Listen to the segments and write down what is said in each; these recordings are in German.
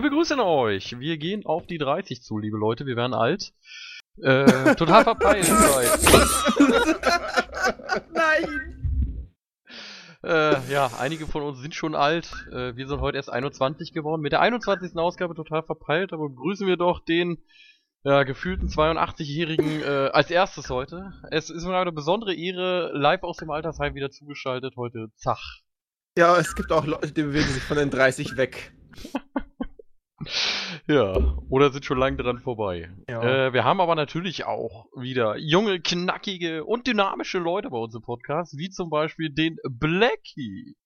Wir begrüßen euch. Wir gehen auf die 30 zu, liebe Leute. Wir werden alt. Äh, total verpeilt. Nein! äh, ja, einige von uns sind schon alt. Äh, wir sind heute erst 21 geworden. Mit der 21. Ausgabe total verpeilt, aber begrüßen wir doch den ja, gefühlten 82-Jährigen äh, als erstes heute. Es ist mir eine besondere Ehre, live aus dem Altersheim wieder zugeschaltet. Heute Zach. Ja, es gibt auch Leute, die bewegen sich von den 30 weg. Ja, oder sind schon lange dran vorbei. Ja. Äh, wir haben aber natürlich auch wieder junge, knackige und dynamische Leute bei uns im Podcast, wie zum Beispiel den Blackie.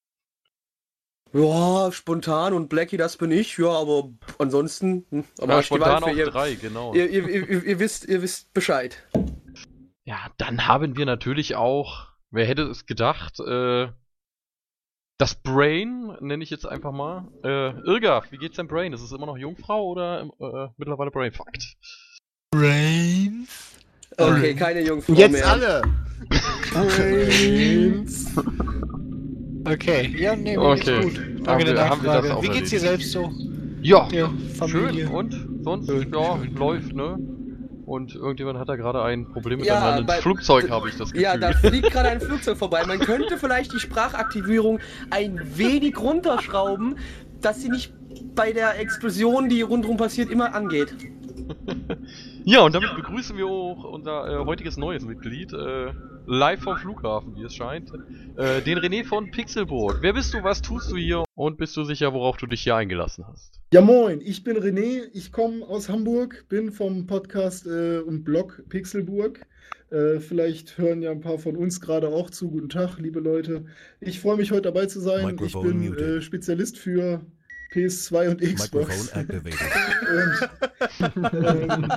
Ja, spontan und Blackie, das bin ich, ja, aber ansonsten. hm, Aber Ja, spontan auf ihr, drei, genau. ihr, ihr, ihr, ihr, wisst, ihr wisst Bescheid. Ja, dann haben wir natürlich auch, wer hätte es gedacht, äh, das Brain, nenne ich jetzt einfach mal. Äh, Irga, wie geht's deinem Brain? Ist es immer noch Jungfrau oder äh, mittlerweile Brainfucked? Brains. Okay, keine Jungfrau Jetzt mehr. alle! Okay, ja, nee, mir Okay. geht's gut. Haben Danke der wir- haben wir das Nachfrage. auch Wie geht's dir selbst so? Ja, Familie? schön. Und? Sonst? Schön, ja, schön. läuft, ne? Und irgendjemand hat da gerade ein Problem mit Ja, einem Flugzeug, habe ich das Gefühl. Ja, da fliegt gerade ein Flugzeug vorbei. Man könnte vielleicht die Sprachaktivierung ein wenig runterschrauben, dass sie nicht bei der Explosion, die rundherum passiert, immer angeht. Ja, und damit begrüßen wir auch unser äh, heutiges neues Mitglied, äh, live vom Flughafen, wie es scheint, äh, den René von Pixelburg. Wer bist du, was tust du hier und bist du sicher, worauf du dich hier eingelassen hast? Ja moin, ich bin René, ich komme aus Hamburg, bin vom Podcast äh, und Blog Pixelburg. Äh, vielleicht hören ja ein paar von uns gerade auch zu. Guten Tag, liebe Leute. Ich freue mich heute dabei zu sein. Ich Microphone bin muted. äh, Spezialist für PS2 und Xbox. Und, ähm,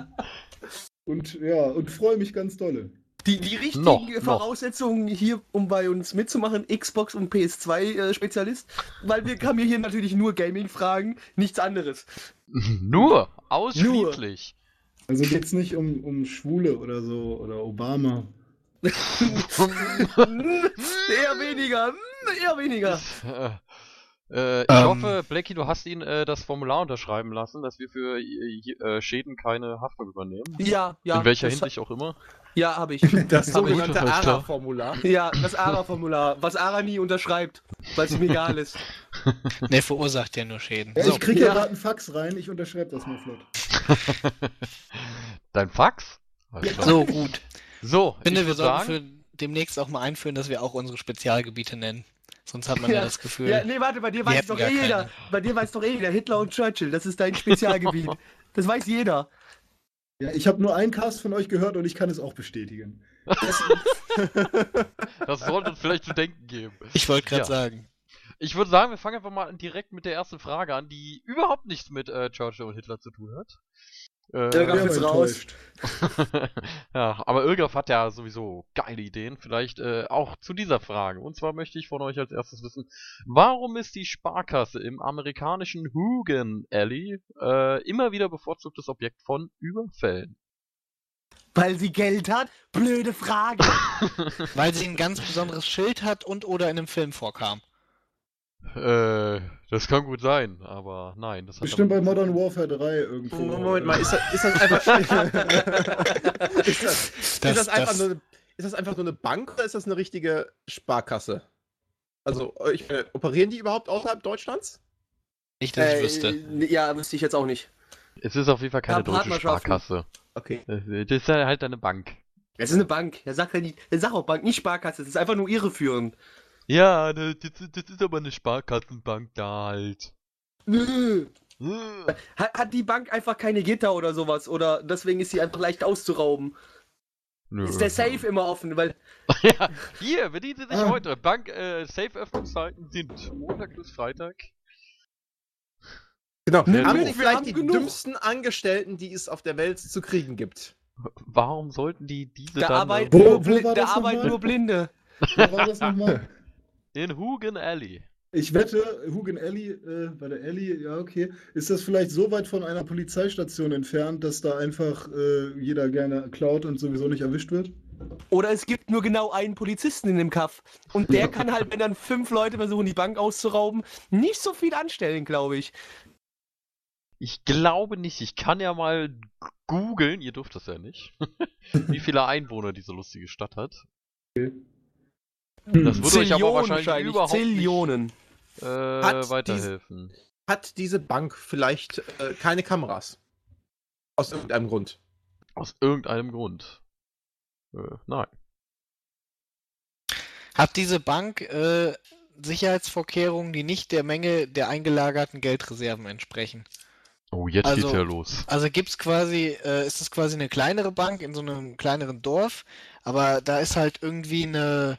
und ja, und freue mich ganz dolle. Die, die richtigen Noch, noch. Voraussetzungen hier, um bei uns mitzumachen, Xbox und PS2-Spezialist, weil wir haben hier natürlich nur Gaming-Fragen, nichts anderes. Nur, ausschließlich. Also geht's nicht um, um Schwule oder so oder Obama. eher weniger, hm, eher weniger. Äh, ich Ähm. hoffe, Blackie, du hast ihn äh, das Formular unterschreiben lassen, dass wir für äh, äh, Schäden keine Haftung übernehmen. Ja, ja. In welcher Hinsicht auch immer. Ja, habe ich. Das sogenannte. ARA-Formular. Ja, das ARA-Formular, was ARA nie unterschreibt, weil es ihm egal ist. Der verursacht ja nur Schäden. Ja, So, ich kriege ja Ja. gerade einen Fax rein, ich unterschreibe das mal flott. Dein Fax? Klar. so gut. So, Ich finde, ich wir würd sollten sagen, für demnächst auch mal einführen, dass wir auch unsere Spezialgebiete nennen. Sonst hat man ja, Ja. das Gefühl. Ja, nee, warte, bei dir weiß doch eh jeder. keine. Bei dir weiß doch eh jeder. Hitler und Churchill, das ist dein Spezialgebiet. Das weiß jeder. Ja, ich habe nur einen Cast von euch gehört und ich kann es auch bestätigen. das sollte uns vielleicht zu denken geben. Ich wollte gerade Ja. sagen. Ich würde sagen, wir fangen einfach mal direkt mit der ersten Frage an, die überhaupt nichts mit äh, Churchill und Hitler zu tun hat. Äh, war raus. ja, aber Irgaf hat ja sowieso geile Ideen, vielleicht äh, auch zu dieser Frage. Und zwar möchte ich von euch als erstes wissen, warum ist die Sparkasse im amerikanischen Hoogan Alley äh, immer wieder bevorzugtes Objekt von Überfällen? Weil sie Geld hat? Blöde Frage. Weil sie ein ganz besonderes Schild hat und oder in einem Film vorkam. Äh, das kann gut sein, aber nein. Das hat Bestimmt bei Modern Warfare 3 irgendwo. Moment mal, ist das, ist das einfach. ist, das, ist, das einfach das- Nur, eine- ist das einfach nur eine Bank oder ist das eine richtige Sparkasse? Also, äh, ich, äh, operieren die überhaupt außerhalb Deutschlands? Nicht, dass ich Äh, wüsste. Ja, wüsste ich jetzt auch nicht. Es ist auf jeden Fall keine Ja, deutsche. Sparkasse. Okay. Äh, Das ist ja halt eine Bank. Es ist eine Bank. Er sagt ja nicht, er sagt auch Bank, nicht Sparkasse. Es ist einfach nur irreführend. Ja, das, das, das ist aber eine Sparkassenbank da halt. Nö. Hat, hat die Bank einfach keine Gitter oder sowas? Oder deswegen ist sie einfach leicht auszurauben? nö. Ist der Safe immer offen? Weil ja, hier, bedienen Sie sich Ah. heute. Bank, äh, Safe-Öffnungszeiten sind Montag bis Freitag. Genau. Nimm haben Sie vielleicht haben die genug. dümmsten Angestellten, die es auf der Welt zu kriegen gibt? Warum sollten die diese da dann arbeiten, Wo- nur, wo da arbeiten nur Blinde. Wo war das nochmal? in Hugen Alley? Ich wette, Hugen Alley, äh, bei der Alley, ja, okay. Ist das vielleicht so weit von einer Polizeistation entfernt, dass da einfach äh, jeder gerne klaut und sowieso nicht erwischt wird? Oder es gibt nur genau einen Polizisten in dem Kaff. Und der kann halt, wenn dann fünf Leute versuchen, die Bank auszurauben, nicht so viel anstellen, glaube ich. Ich glaube nicht. Ich kann ja mal googeln, ihr dürft das ja nicht, wie viele Einwohner diese lustige Stadt hat. Das würde euch aber wahrscheinlich überhaupt Zillionen. nicht äh, Hat weiterhelfen. Hat diese Bank vielleicht äh, keine Kameras? Aus irgendeinem Grund. Aus irgendeinem Grund. Äh, nein. Hat diese Bank äh, Sicherheitsvorkehrungen, die nicht der Menge der eingelagerten Geldreserven entsprechen? Oh, jetzt Also- geht's ja los. Also gibt's quasi, äh, ist es quasi eine kleinere Bank in so einem kleineren Dorf, aber da ist halt irgendwie eine,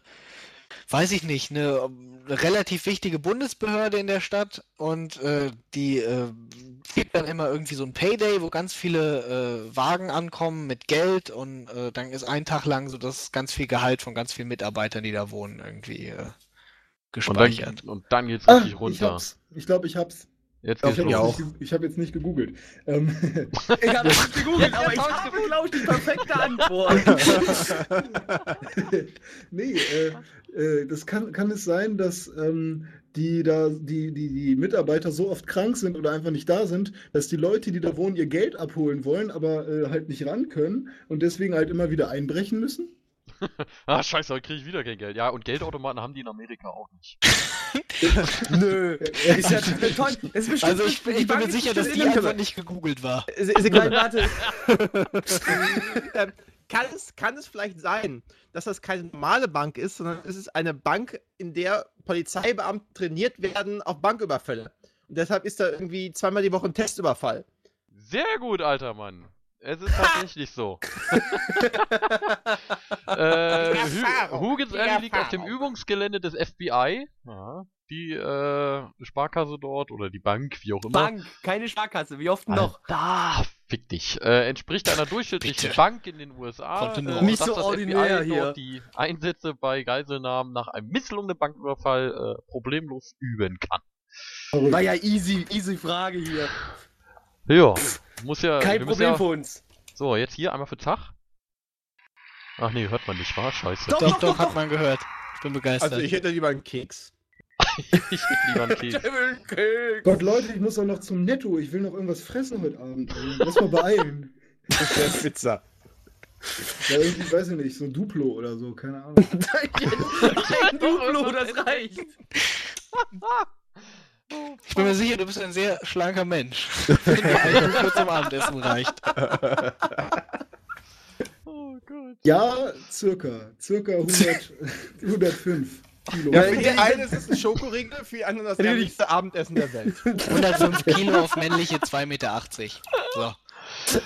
weiß ich nicht, eine, ähm, relativ wichtige Bundesbehörde in der Stadt und äh, die äh, gibt dann immer irgendwie so ein Payday, wo ganz viele äh, Wagen ankommen mit Geld und äh, dann ist ein Tag lang so das ganz viel Gehalt von ganz vielen Mitarbeitern, die da wohnen, irgendwie äh, Und gespeichert. dann, und dann geht's Ah, richtig ich runter. hab's. Ich glaube, ich hab's. Jetzt geht's Ich habe los. jetzt, nicht ge- ich hab jetzt nicht gegoogelt. Ähm, Ich habe nicht gegoogelt, aber ich habe, glaube ich, die perfekte Antwort. nee, äh, äh, das kann, kann es sein, dass ähm, die, da, die, die, die Mitarbeiter so oft krank sind oder einfach nicht da sind, dass die Leute, die da wohnen, ihr Geld abholen wollen, aber äh, halt nicht ran können und deswegen halt immer wieder einbrechen müssen? Ah, scheiße, heute kriege ich wieder kein Geld. Ja, und Geldautomaten haben die in Amerika auch nicht. Nö. Ist ja toll. Ist bestimmt, Also ich, bin- ich bin mir ist sicher, dass die Internet. nicht gegoogelt war. Se- Sekunde, warte. ähm, kann, es, kann es vielleicht sein, dass das keine normale Bank ist, sondern es ist eine Bank, in der Polizeibeamte trainiert werden auf Banküberfälle? Und deshalb ist da irgendwie zweimal die Woche ein Testüberfall. Sehr gut, alter Mann. Es ist tatsächlich so. äh, Hu- Hugens Alley liegt auf dem Übungsgelände des FBI. Ja, die äh, Sparkasse dort oder die Bank, wie auch immer. Bank, keine Sparkasse. Wie oft noch? Da, fick dich. Äh, entspricht einer durchschnittlichen Bitte. Bank in den USA. Äh. Nicht dass so das ordinär FBI hier. die Einsätze bei Geiselnahmen nach einem misslungenen Banküberfall äh, problemlos üben kann. War ja easy, easy Frage hier. Ja, muss ja. Kein Problem ja, für uns. So, jetzt hier einmal für Zach. Ach nee, hört man nicht, war Scheiße. Doch, Doch, doch, hat man gehört. Ich bin begeistert. Also ich hätte lieber einen Keks. ich hätte lieber einen Keks. Gott, Leute, ich muss doch noch zum Netto. Ich will noch irgendwas fressen heute Abend. ey. Lass mal beeilen. Das wäre Pizza. Ja, irgendwie, weiß ich nicht, so ein Duplo oder so, keine Ahnung. Ein Duplo, das reicht. Ich bin mir sicher, du bist ein sehr schlanker Mensch. Wenn Duplo zum Abendessen reicht. Oh Gott. Ja, circa. Circa 100, 105 Kilo. Ja, für die einen ist es ein Schokoriegel, für die anderen das ehrlichste Abendessen der Welt. 105 Kilo auf männliche 2,80 Meter. So.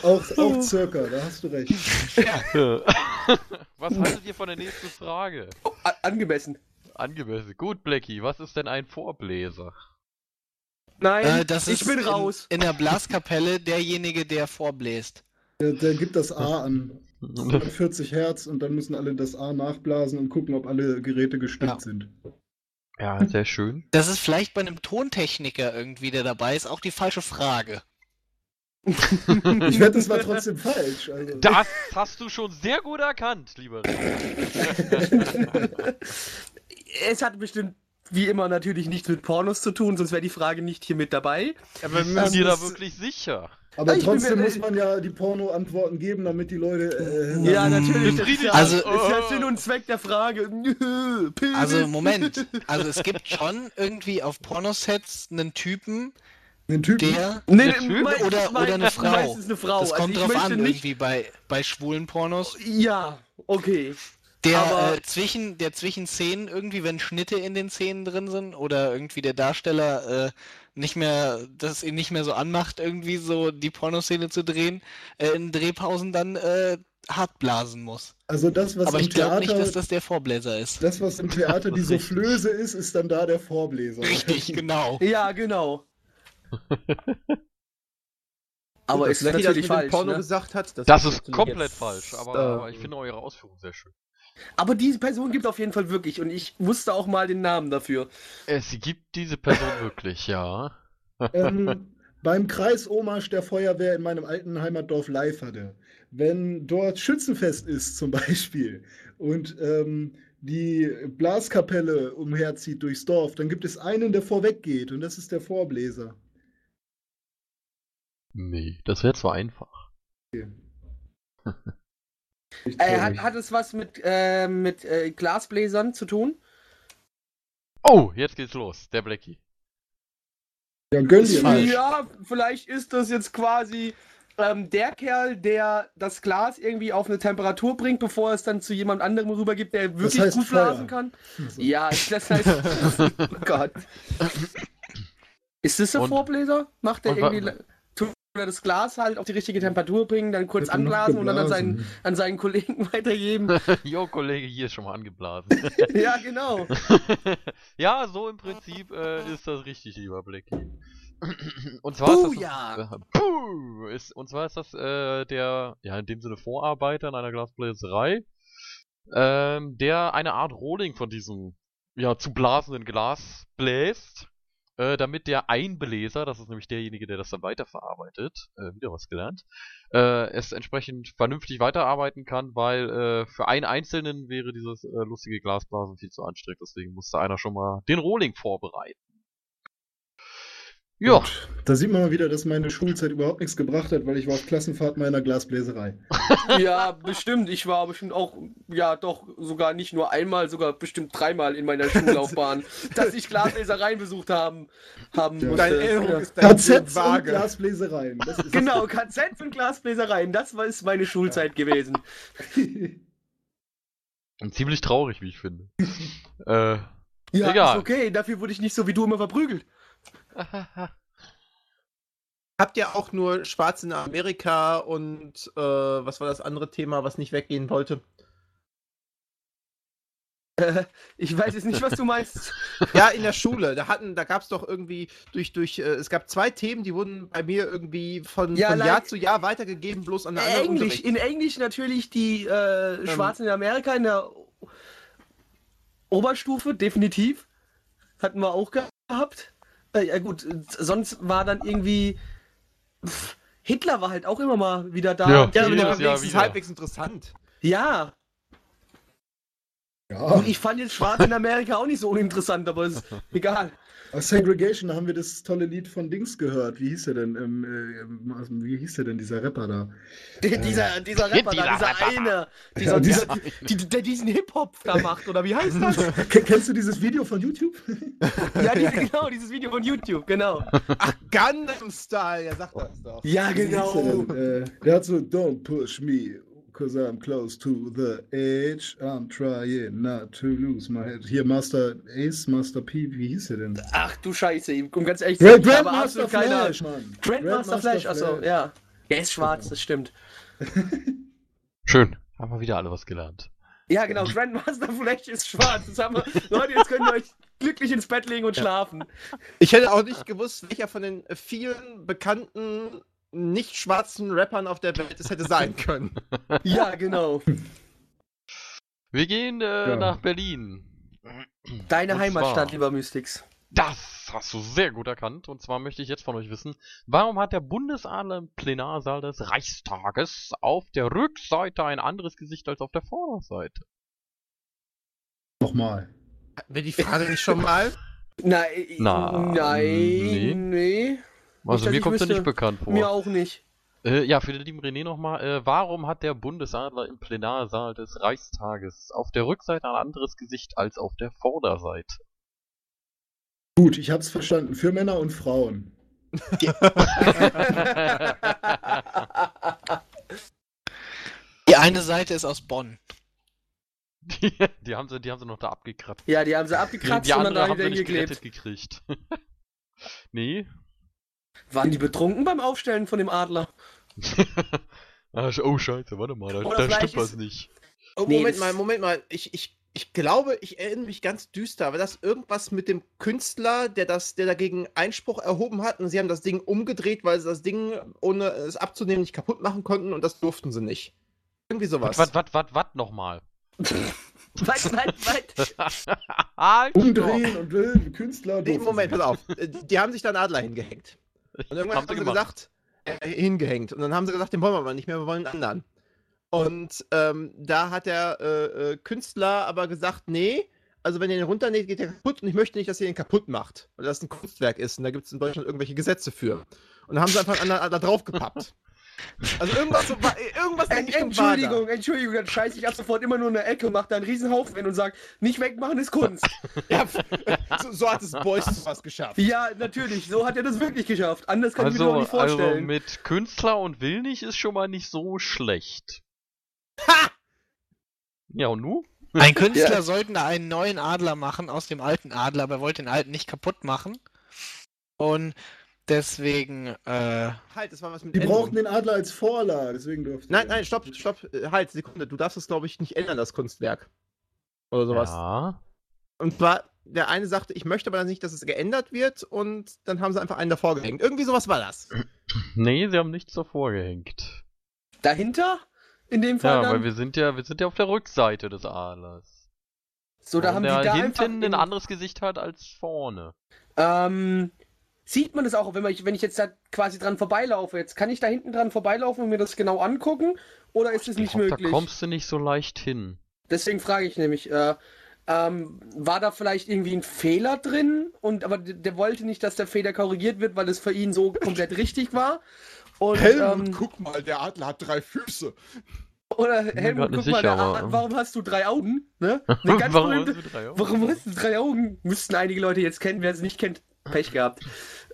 Auch, auch circa, da hast du recht. was haltet ihr von der nächsten Frage? A- Angemessen. Angemessen. Gut, Blackie, was ist denn ein Vorbläser? Nein, Äh, das ich ist bin in, raus. In der Blaskapelle derjenige, der vorbläst. Der, der gibt das A an. 140 Hertz und dann müssen alle das A nachblasen und gucken, ob alle Geräte gestimmt Ja. sind. Ja, sehr schön. Das ist vielleicht bei einem Tontechniker irgendwie, der dabei ist, auch die falsche Frage. Ich wette, es war trotzdem falsch. Also. Das hast du schon sehr gut erkannt, lieber. Es hat bestimmt, wie immer, natürlich nichts mit Pornos zu tun, sonst wäre die Frage nicht hier mit dabei. Aber wir müssen du dir da wirklich sicher? Aber Ich bin trotzdem mir- muss man ja die Porno-Antworten geben, damit die Leute. Äh, Ja, natürlich. Das ist ja, Also- ist ja Sinn und Zweck der Frage. Also, Moment. Also, es gibt schon irgendwie auf Pornosets einen Typen, einen Typen. der. Nee, Der Typ Oder, oder eine Frau. Meistens eine Frau. Das Also kommt drauf an, nicht. irgendwie bei, bei schwulen Pornos. Ja, okay. Der, Aber- äh, zwischen, der zwischen Szenen irgendwie, wenn Schnitte in den Szenen drin sind oder irgendwie der Darsteller äh, nicht mehr, dass es ihn nicht mehr so anmacht, irgendwie so die Pornoszene zu drehen, äh, in Drehpausen dann äh, hart blasen muss. Also das, was Aber im ich glaube Theater, nicht, dass das der Vorbläser ist. das, was im Theater die. Soufflöse ist, ist dann da der Vorbläser. Richtig, genau. Ja, genau. Aber ist natürlich falsch. Porno Ne? gesagt hat. Das ist ist natürlich komplett jetzt, falsch, aber, äh, aber ich finde eure Ausführung sehr schön. Aber diese Person gibt es auf jeden Fall wirklich und ich wusste auch mal den Namen dafür. Es gibt diese Person wirklich, ja. ähm, beim Kreisomarsch der Feuerwehr in meinem alten Heimatdorf Leiferde, wenn dort Schützenfest ist zum Beispiel und ähm, die Blaskapelle umherzieht durchs Dorf, dann gibt es einen, der vorweggeht und das ist der Vorbläser. Nee, das wäre zwar einfach. Ich Äh, hat, hat es was mit, äh, mit äh, Glasbläsern zu tun? Oh, jetzt geht's los. Der Blackie. ja, gönn dir. Ja, vielleicht ist das jetzt quasi ähm, der Kerl, der das Glas irgendwie auf eine Temperatur bringt, bevor es dann zu jemand anderem rübergibt, der wirklich heißt gut Feuer. blasen kann. Also, Ja, das heißt. oh Gott. Ist das der Und- Vorbläser? Macht der irgendwie. Tut er das Glas halt auf die richtige Temperatur bringen, dann kurz anblasen und dann an seinen, an seinen Kollegen weitergeben? jo, Kollege, hier ist schon mal angeblasen. ja, genau. ja, so im Prinzip äh, ist das richtig, lieber Blackie. Und zwar ist das, äh, ist, und zwar ist das äh, der, ja in dem Sinne Vorarbeiter in einer Glasbläserei, ähm, der eine Art Rohling von diesem ja zu blasenden Glas bläst, äh, damit der Einbläser, das ist nämlich derjenige, der das dann weiterverarbeitet, äh, wieder was gelernt, äh, es entsprechend vernünftig weiterarbeiten kann, weil äh, für einen Einzelnen wäre dieses äh, lustige Glasblasen viel zu anstrengend, deswegen musste einer schon mal den Rohling vorbereiten. Ja, Da sieht man mal wieder, dass meine Schulzeit überhaupt nichts gebracht hat, weil ich war auf Klassenfahrt meiner Glasbläserei. Ja, bestimmt. Ich war bestimmt auch, ja, doch, sogar nicht nur einmal, sogar bestimmt dreimal in meiner Schullaufbahn, dass ich Glaslesereien besucht haben, haben Ja. musste. Deine Erinnerung Ja. ist dein KZs und vage. Glasbläsereien. Das ist Genau, KZs und Glasbläsereien, das war ist meine Schulzeit gewesen. und ziemlich traurig, wie ich finde. äh, Ja, Egal. ist okay, dafür wurde ich nicht so wie du immer verprügelt. Habt ihr auch nur Schwarz in Amerika und äh, was war das andere Thema, was nicht weggehen wollte? Äh, ich weiß jetzt nicht, was du meinst. Ja, in der Schule. Da hatten, da gab es doch irgendwie durch, durch, äh, es gab zwei Themen, die wurden bei mir irgendwie von, Ja, von like- Jahr zu Jahr weitergegeben, bloß an der anderen Englisch, Unterricht. in Englisch natürlich die äh, Schwarzen in Amerika in der Oberstufe, definitiv. Hatten wir auch gehabt. Äh, ja gut, sonst war dann irgendwie pff, Hitler war halt auch immer mal wieder da. Ja. Ja, aber der war wenigstens halbwegs interessant. ja. ja. Und ich fand jetzt Schwarz in Amerika auch nicht so uninteressant, aber ist egal. Aus Segregation da haben wir das tolle Lied von Dings gehört. Wie hieß der denn? Ähm, äh, wie hieß der denn, dieser Rapper da? dieser, dieser Rapper Dieser da, dieser Rapper. eine, dieser, Ja, dieser, dieser- die, der diesen Hip-Hop da macht, oder wie heißt das? Ke- Kennst du dieses Video von YouTube? ja, diese, genau, dieses Video von YouTube, genau. Ach, Gundam Style, ja, sag das doch. Ja, der genau. denn? Äh, der hat so, don't push me, cause I'm close to the edge. I'm trying not to lose my head. Hier, Master Ace, Master P, wie hieß der denn? Ach du Scheiße, um ganz ehrlich zu habe Grandmaster. Flash, Mann. Grandmaster Flash, achso, ja. Der ist schwarz, das stimmt. schön. Haben wir wieder alle was gelernt. Ja, genau, Grandmaster Flash ist schwarz. Das haben wir. Leute, jetzt könnt ihr euch glücklich ins Bett legen und schlafen. Ich hätte auch nicht gewusst, welcher von den vielen bekannten nicht schwarzen Rappern auf der Welt es hätte sein können. Ja, genau. Wir gehen äh, Ja. nach Berlin. Deine Und Heimatstadt, zwar- lieber Mystics. Das hast du sehr gut erkannt. Und zwar möchte ich jetzt von euch wissen, warum hat der Bundesadler im Plenarsaal des Reichstages auf der Rückseite ein anderes Gesicht als auf der Vorderseite? Nochmal. Hatten wir die Frage nicht schon mal? Nein, Na, nein, nee. nee. Also mir kommt wüsste. nicht bekannt vor. Mir auch nicht. Äh, ja, für den lieben René nochmal. Äh, warum hat der Bundesadler im Plenarsaal des Reichstages auf der Rückseite ein anderes Gesicht als auf der Vorderseite? Gut, ich hab's verstanden. Für Männer und Frauen. Die eine Seite ist aus Bonn. Die, die, haben sie, die haben sie noch da abgekratzt. Ja, die haben sie Die, abgekratzt die und dann haben sie gerettet gekriegt. Nee. Waren die betrunken beim Aufstellen von dem Adler? Ah, oh, scheiße, warte mal, da, da stimmt was ist- nicht. Oh, Nee, Moment das- mal, Moment mal. Ich, ich, ich glaube, ich erinnere mich ganz düster. War das irgendwas mit dem Künstler, der, das, der dagegen Einspruch erhoben hat und sie haben das Ding umgedreht, weil sie das Ding, ohne es abzunehmen, nicht kaputt machen konnten und das durften sie nicht. Irgendwie sowas. Was, was, was, was nochmal? Was, was, was? Umdrehen und äh, Künstler. Nee, Moment, pass auf. Die haben sich da einen Adler hingehängt. Und irgendwann Haben sie gemacht. gesagt, äh, hingehängt. Und dann haben sie gesagt, den wollen wir aber nicht mehr, wir wollen einen anderen. Und ähm, da hat der äh, äh, Künstler aber gesagt, nee, also wenn ihr den runternäht, geht der kaputt und ich möchte nicht, dass ihr den kaputt macht. Weil das ein Kunstwerk ist und da gibt es in Deutschland irgendwelche Gesetze für. Und dann haben sie einfach einen anderen Adler draufgepappt. Also irgendwas, so, war- irgendwas in En die Richtung war da. Entschuldigung, Entschuldigung, dann scheiße ich ab sofort immer nur in der Ecke, mach da einen riesen Haufen hin und sag, nicht wegmachen ist Kunst. Ja, so, so hat es Beuys was geschafft. ja, natürlich, so hat er das wirklich geschafft. Anders kann ich mir das auch Also, nicht also vorstellen. mit Künstler und will nicht ist schon mal nicht so schlecht. Ha! Ja, und nu? Ein Künstler sollte einen neuen Adler machen aus dem alten Adler, aber er wollte den alten nicht kaputt machen. Und deswegen, äh, Halt, das war was mit Die Änderung. brauchten den Adler als Vorlage, deswegen durften Nein, sie. nein, stopp, stopp, äh, halt, Sekunde. Du darfst es, glaube ich, nicht ändern, das Kunstwerk. Oder sowas. Ja. Und zwar, der eine sagte, ich möchte aber nicht, dass es geändert wird und dann haben sie einfach einen davor gehängt. Irgendwie sowas war das. Nee, sie haben nichts davor gehängt. Dahinter? In dem Fall Ja, dann? weil wir sind ja, wir sind ja auf der Rückseite des Adlers. so, da Und haben die der da einfach hinten ein in- anderes Gesicht hat als vorne. Ähm, sieht man das auch, wenn, man, wenn ich jetzt da quasi dran vorbeilaufe? Jetzt kann ich da hinten dran vorbeilaufen und mir das genau angucken? Oder ist es Ich nicht glaub, möglich? Da kommst du nicht so leicht hin. Deswegen frage ich nämlich, äh, ähm, war da vielleicht irgendwie ein Fehler drin? Und aber der, der wollte nicht, dass der Fehler korrigiert wird, weil es für ihn so komplett richtig war. Und, ähm, guck mal, der Adler hat drei Füße. oder Helmut, guck mal, sicher, der, aber, ähm. warum hast du drei Augen? Ne? Eine ganz Warum berühmte, hast du drei Augen? warum hast du drei Augen? Müssten einige Leute jetzt kennen, wer es nicht kennt, Pech gehabt.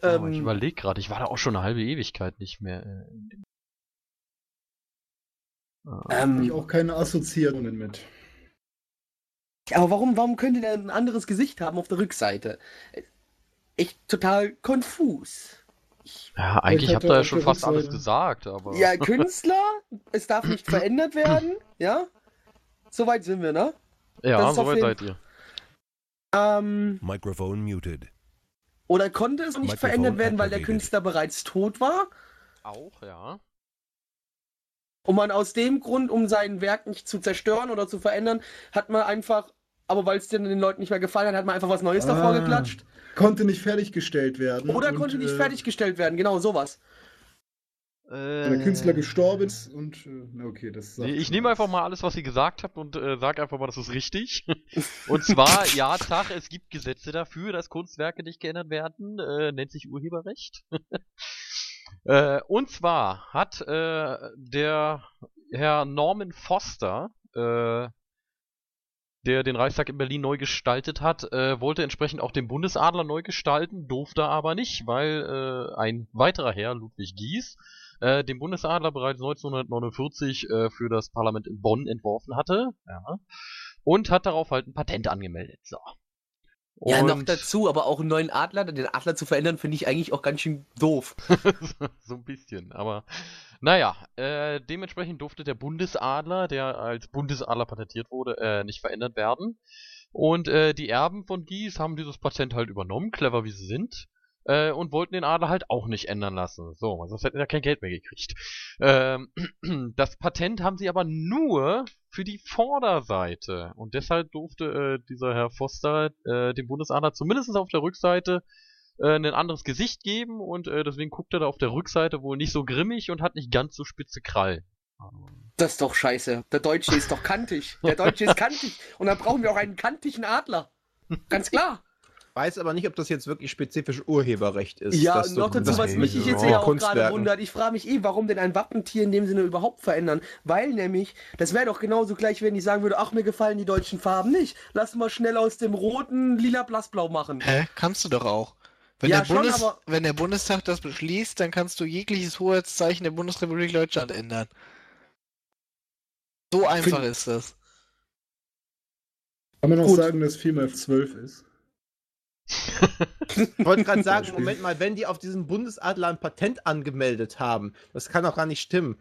Oh, Ähm, ich überlege gerade, ich war da auch schon eine halbe Ewigkeit nicht mehr. äh, Ah, Hab ich ähm, auch keine Assoziationen mit. aber warum, warum könnte der ein anderes Gesicht haben auf der Rückseite? Echt total konfus. Ja, eigentlich hat habt ihr ja schon fast alles gesagt, aber. Ja, Künstler, es darf nicht verändert werden, ja? Soweit sind wir, ne? ja soweit seid ihr. Ähm, Microphone muted. Oder konnte es nicht Mikrofon verändert werden, weil der. Künstler bereits tot war? Auch, ja. Und man aus dem Grund, um sein Werk nicht zu zerstören oder zu verändern, hat man einfach, aber weil es den Leuten nicht mehr gefallen hat, hat man einfach was Neues davor Ah, geklatscht. Konnte nicht fertiggestellt werden. Oder und, konnte nicht äh, fertiggestellt werden, genau sowas. Äh, Der Künstler gestorben ist und. Äh, na okay, das sagt ich nehme einfach mal alles, was ihr gesagt habt und äh, sag einfach mal, das ist richtig. und zwar, ja, Tag, es gibt Gesetze dafür, dass Kunstwerke nicht geändert werden. Äh, nennt sich Urheberrecht. äh, und zwar hat äh, der Herr Norman Foster, äh, der den Reichstag in Berlin neu gestaltet hat, äh, wollte entsprechend auch den Bundesadler neu gestalten, durfte aber nicht, weil äh, ein weiterer Herr, Ludwig Gies, äh, den Bundesadler bereits 1949 äh, für das Parlament in Bonn entworfen hatte. Ja. Und hat darauf halt ein Patent angemeldet. So. Ja, noch Und- dazu, aber auch einen neuen Adler, den Adler zu verändern, finde ich eigentlich auch ganz schön doof. so ein bisschen, aber naja, äh, dementsprechend durfte der Bundesadler, der als Bundesadler patentiert wurde, äh, nicht verändert werden. Und äh, die Erben von Gies haben dieses Patent halt übernommen, clever wie sie sind, äh, und wollten den Adler halt auch nicht ändern lassen. So, sonst hätten ja kein Geld mehr gekriegt. Ähm, das Patent haben sie aber nur für die Vorderseite. Und deshalb durfte äh, dieser Herr Foster äh, dem Bundesadler zumindest auf der Rückseite äh, ein anderes Gesicht geben und äh, deswegen guckt er da auf der Rückseite wohl nicht so grimmig und hat nicht ganz so spitze Krallen. Das ist doch scheiße. Der Deutsche ist doch kantig. Der Deutsche ist kantig. Und dann brauchen wir auch einen kantigen Adler. Ganz klar. Weiß aber nicht, ob das jetzt wirklich spezifisch Urheberrecht ist. Ja, dass und du noch dazu, was mich jetzt ja auch gerade wundert, ich frage mich eh, warum denn ein Wappentier in dem Sinne überhaupt verändern? Weil nämlich, das wäre doch genauso gleich, wenn ich sagen würde, ach, mir gefallen die deutschen Farben nicht. Lass mal schnell aus dem roten lila blassblau machen. hä? Kannst du doch auch. Wenn, Ja, der schon, Bundes aber- wenn der Bundestag das beschließt, dann kannst du jegliches Hoheitszeichen der Bundesrepublik Deutschland ändern. So einfach ist das. Kann man auch Gut. sagen, dass 4 mal 12 ist? Ich wollte gerade sagen, Moment mal, wenn die auf diesem Bundesadler ein Patent angemeldet haben, das kann doch gar nicht stimmen.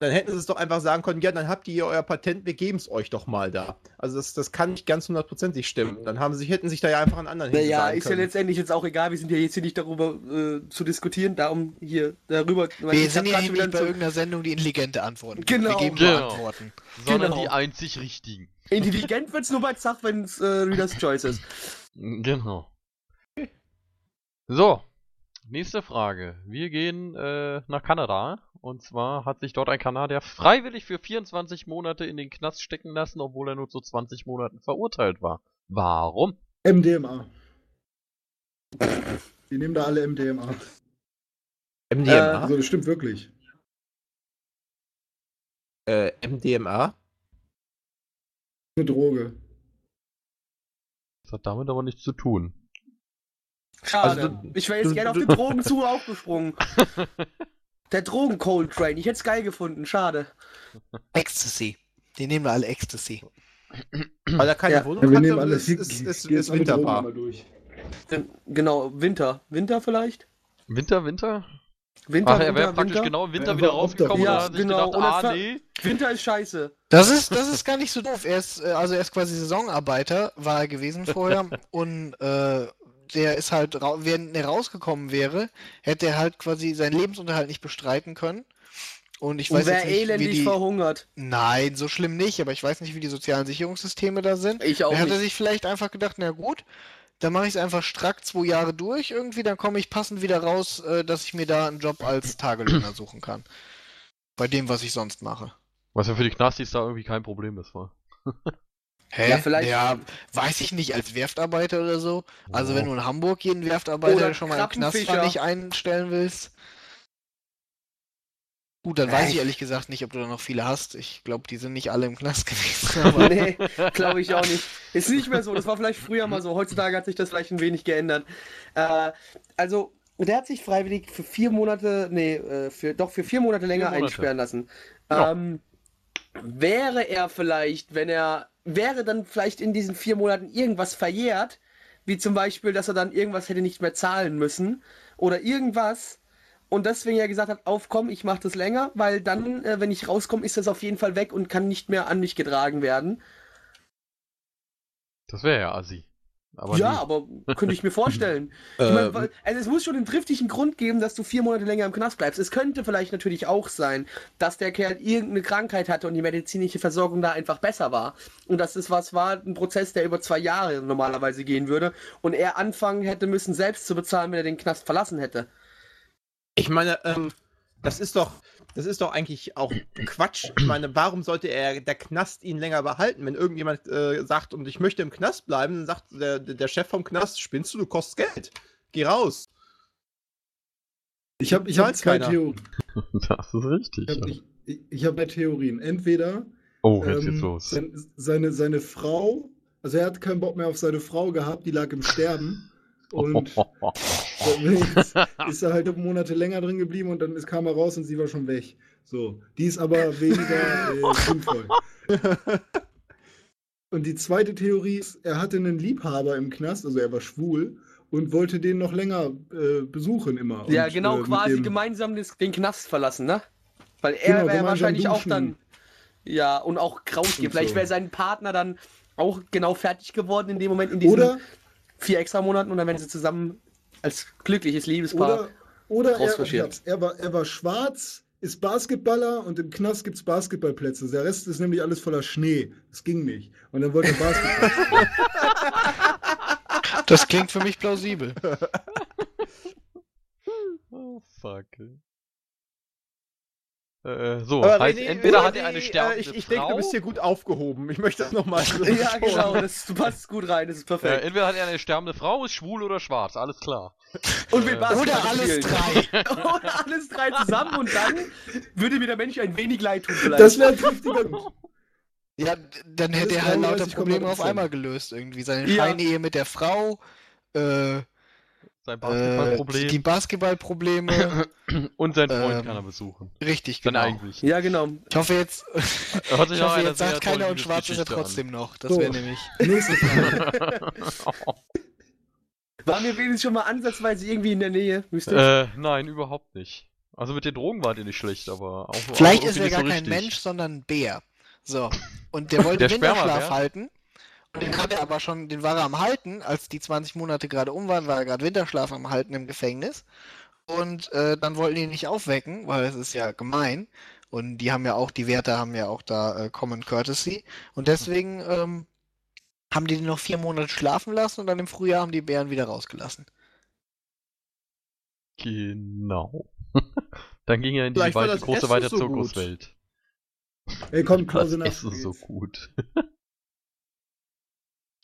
Dann hätten sie es doch einfach sagen können, ja, dann habt ihr hier euer Patent, wir geben es euch doch mal da. Also das, das kann nicht ganz hundertprozentig stimmen. Dann haben sie, hätten sich da ja einfach einen anderen Naja, ist ja können. letztendlich jetzt auch egal, wir sind ja jetzt hier nicht darüber äh, zu diskutieren, darum hier darüber. Wir Ich sind ja nicht bei so- irgendeiner Sendung, die intelligente Antworten gibt. Genau. Wir geben nur Genau. Antworten. Sondern Genau. die einzig richtigen. Intelligent wird's nur bei Zach, wenn es äh, Reader's Choice ist. Genau. So, nächste Frage. Wir gehen äh, nach Kanada. Und zwar hat sich dort ein Kanadier freiwillig für 24 Monate in den Knast stecken lassen, obwohl er nur zu 20 Monaten verurteilt war. Warum? MDMA. Die nehmen da alle MDMA. MDMA? Also das stimmt wirklich. Äh, MDMA? Eine Droge. Das hat damit aber nichts zu tun. Schade. Also du- ich wäre jetzt gerne auf den Drogenzug aufgesprungen. Der Drogen-Cold Train, ich hätte es geil gefunden, schade. Ecstasy. Die nehmen da alle Ecstasy. Weil er keine Ja. Wohnung Ja, wir nehmen alle ist, ist, ist, ist Winterbar. Dann- Genau, Winter. Winter vielleicht? Winter, Winter? Winter, Ach, er wäre praktisch Winter? genau im Winter wieder rausgekommen und Ja, hat sich genau, gedacht, und ah, war- nee. Winter ist scheiße. Das ist, das ist gar nicht so doof. Er ist, äh, also er ist quasi Saisonarbeiter, war er gewesen vorher. und äh, der ist halt, wenn er rausgekommen wäre, hätte er halt quasi seinen Lebensunterhalt nicht bestreiten können. Und ich Und weiß wäre jetzt nicht, wie elendig die... verhungert. Nein, so schlimm nicht, aber ich weiß nicht, wie die sozialen Sicherungssysteme da sind. Ich auch Er hatte nicht. sich vielleicht einfach gedacht, na gut, dann mache ich es einfach strack zwei Jahre durch irgendwie, dann komme ich passend wieder raus, äh, dass ich mir da einen Job als Tagelöhner suchen kann. Bei dem, was ich sonst mache. Was ja für die Knastis da irgendwie kein Problem ist, war. Hä? Ja, vielleicht- Ja, weiß ich nicht, als Werftarbeiter oder so. Also Oh. wenn du in Hamburg jeden Werftarbeiter, schon mal im Knast nicht einstellen willst. Gut, dann Ja, weiß ich ich- ehrlich gesagt nicht, ob du da noch viele hast. Ich glaube, die sind nicht alle im Knast gewesen. Aber nee, glaube ich auch nicht. Ist nicht mehr so. Das war vielleicht früher mal so. Heutzutage hat sich das vielleicht ein wenig geändert. Äh, also, der hat sich freiwillig für vier Monate, nee, äh, für, doch für vier Monate länger Monate. einsperren lassen. Ja. Ähm, wäre er vielleicht, wenn er, wäre dann vielleicht in diesen vier Monaten irgendwas verjährt, wie zum Beispiel, dass er dann irgendwas hätte nicht mehr zahlen müssen oder irgendwas. Und deswegen ja gesagt hat, aufkomm, ich mache das länger, weil dann, äh, wenn ich rauskomme, ist das auf jeden Fall weg und kann nicht mehr an mich getragen werden. Das wäre ja assi. Aber ja, nee. aber könnte ich mir vorstellen. ich mein, weil, also es muss schon einen triftigen Grund geben, dass du vier Monate länger im Knast bleibst. Es könnte vielleicht natürlich auch sein, dass der Kerl irgendeine Krankheit hatte und die medizinische Versorgung da einfach besser war. Und dass es was war, ein Prozess, der über zwei Jahre normalerweise gehen würde. Und er anfangen hätte müssen, selbst zu bezahlen, wenn er den Knast verlassen hätte. Ich meine, ähm, das ist doch, das ist doch eigentlich auch Quatsch. Ich meine, warum sollte er der Knast ihn länger behalten? Wenn irgendjemand äh, sagt, und ich möchte im Knast bleiben, dann sagt der, der Chef vom Knast, spinnst du, du kostest Geld. Geh raus. Ich habe ich hab zwei keiner. Theorien. das ist richtig. Ich habe ja. ich, ich, ich hab zwei Theorien. Entweder Oh, jetzt ähm, geht's los. sein- seine, seine Frau, also er hat keinen Bock mehr auf seine Frau gehabt, die lag im Sterben. Und dann ist, er halt Monate länger drin geblieben und dann ist, kam er raus und sie war schon weg. So, die ist aber weniger äh, sinnvoll. Und die zweite Theorie ist, er hatte einen Liebhaber im Knast, also er war schwul und wollte den noch länger äh, besuchen immer. ja, und, genau, äh, quasi dem- gemeinsam des, den Knast verlassen, ne? Weil er Genau, wäre wahrscheinlich auch duschen. dann. Ja, und auch. Und Vielleicht so. wäre sein Partner dann auch genau fertig geworden in dem Moment, in diesen Oder, vier extra Monaten und dann wären sie zusammen als glückliches Liebespaar. oder, oder er, er, war, er war schwarz, ist Basketballer und im Knast gibt es Basketballplätze. Der Rest ist nämlich alles voller Schnee. Das ging nicht. Und dann wollte er Basketball. spielen. das klingt für mich plausibel. Oh, fuck. Äh, so, Aber heißt, René, entweder René, hat er eine äh, sterbende Ich, ich Frau, denke, du bist hier gut aufgehoben. Ich möchte das nochmal. ja, genau, das du passt gut rein, das ist äh, perfekt. entweder hat er eine sterbende Frau, ist schwul oder schwarz, alles klar. und will äh, Oder alles spielen. drei. Oder alles drei zusammen und dann würde mir der Mensch ein wenig leid tun vielleicht. Das wäre ein. Ja, dann hätte er halt lauter 33,3%. Probleme auf einmal gelöst irgendwie. Seine Ja. Scheinehe mit der Frau, äh, Sein äh, Basketballproblem die Basketballprobleme. und sein Freund ähm, kann er besuchen. Richtig, Dann genau. eigentlich. ja, genau. Ich hoffe jetzt, ich hoffe jetzt sagt keiner und schwarz ist er Geschichte an. trotzdem noch. Das So. wäre nämlich. Nächste Frage. Waren wir wenigstens schon mal ansatzweise irgendwie in der Nähe? Müsste Äh, nein, überhaupt nicht. Also mit den Drogen wart ihr nicht schlecht, aber auch Vielleicht auch ist er gar so kein richtig. Mensch, sondern ein Bär. So. Und der wollte Der Winterschlaf halten. Und den hat er aber schon, den war er am Halten, als die 20 Monate gerade um waren, war er gerade Winterschlaf am Halten im Gefängnis. Und äh, dann wollten die ihn nicht aufwecken, weil es ist ja gemein. Und die haben ja auch, die Wärter haben ja auch da äh, Common Courtesy. Und deswegen ähm, haben die den noch vier Monate schlafen lassen und dann im Frühjahr haben die Bären wieder rausgelassen. Genau. Dann ging er in die weite, große, weite so. Zirkuswelt. Ey, komm, Das. Essen so gut.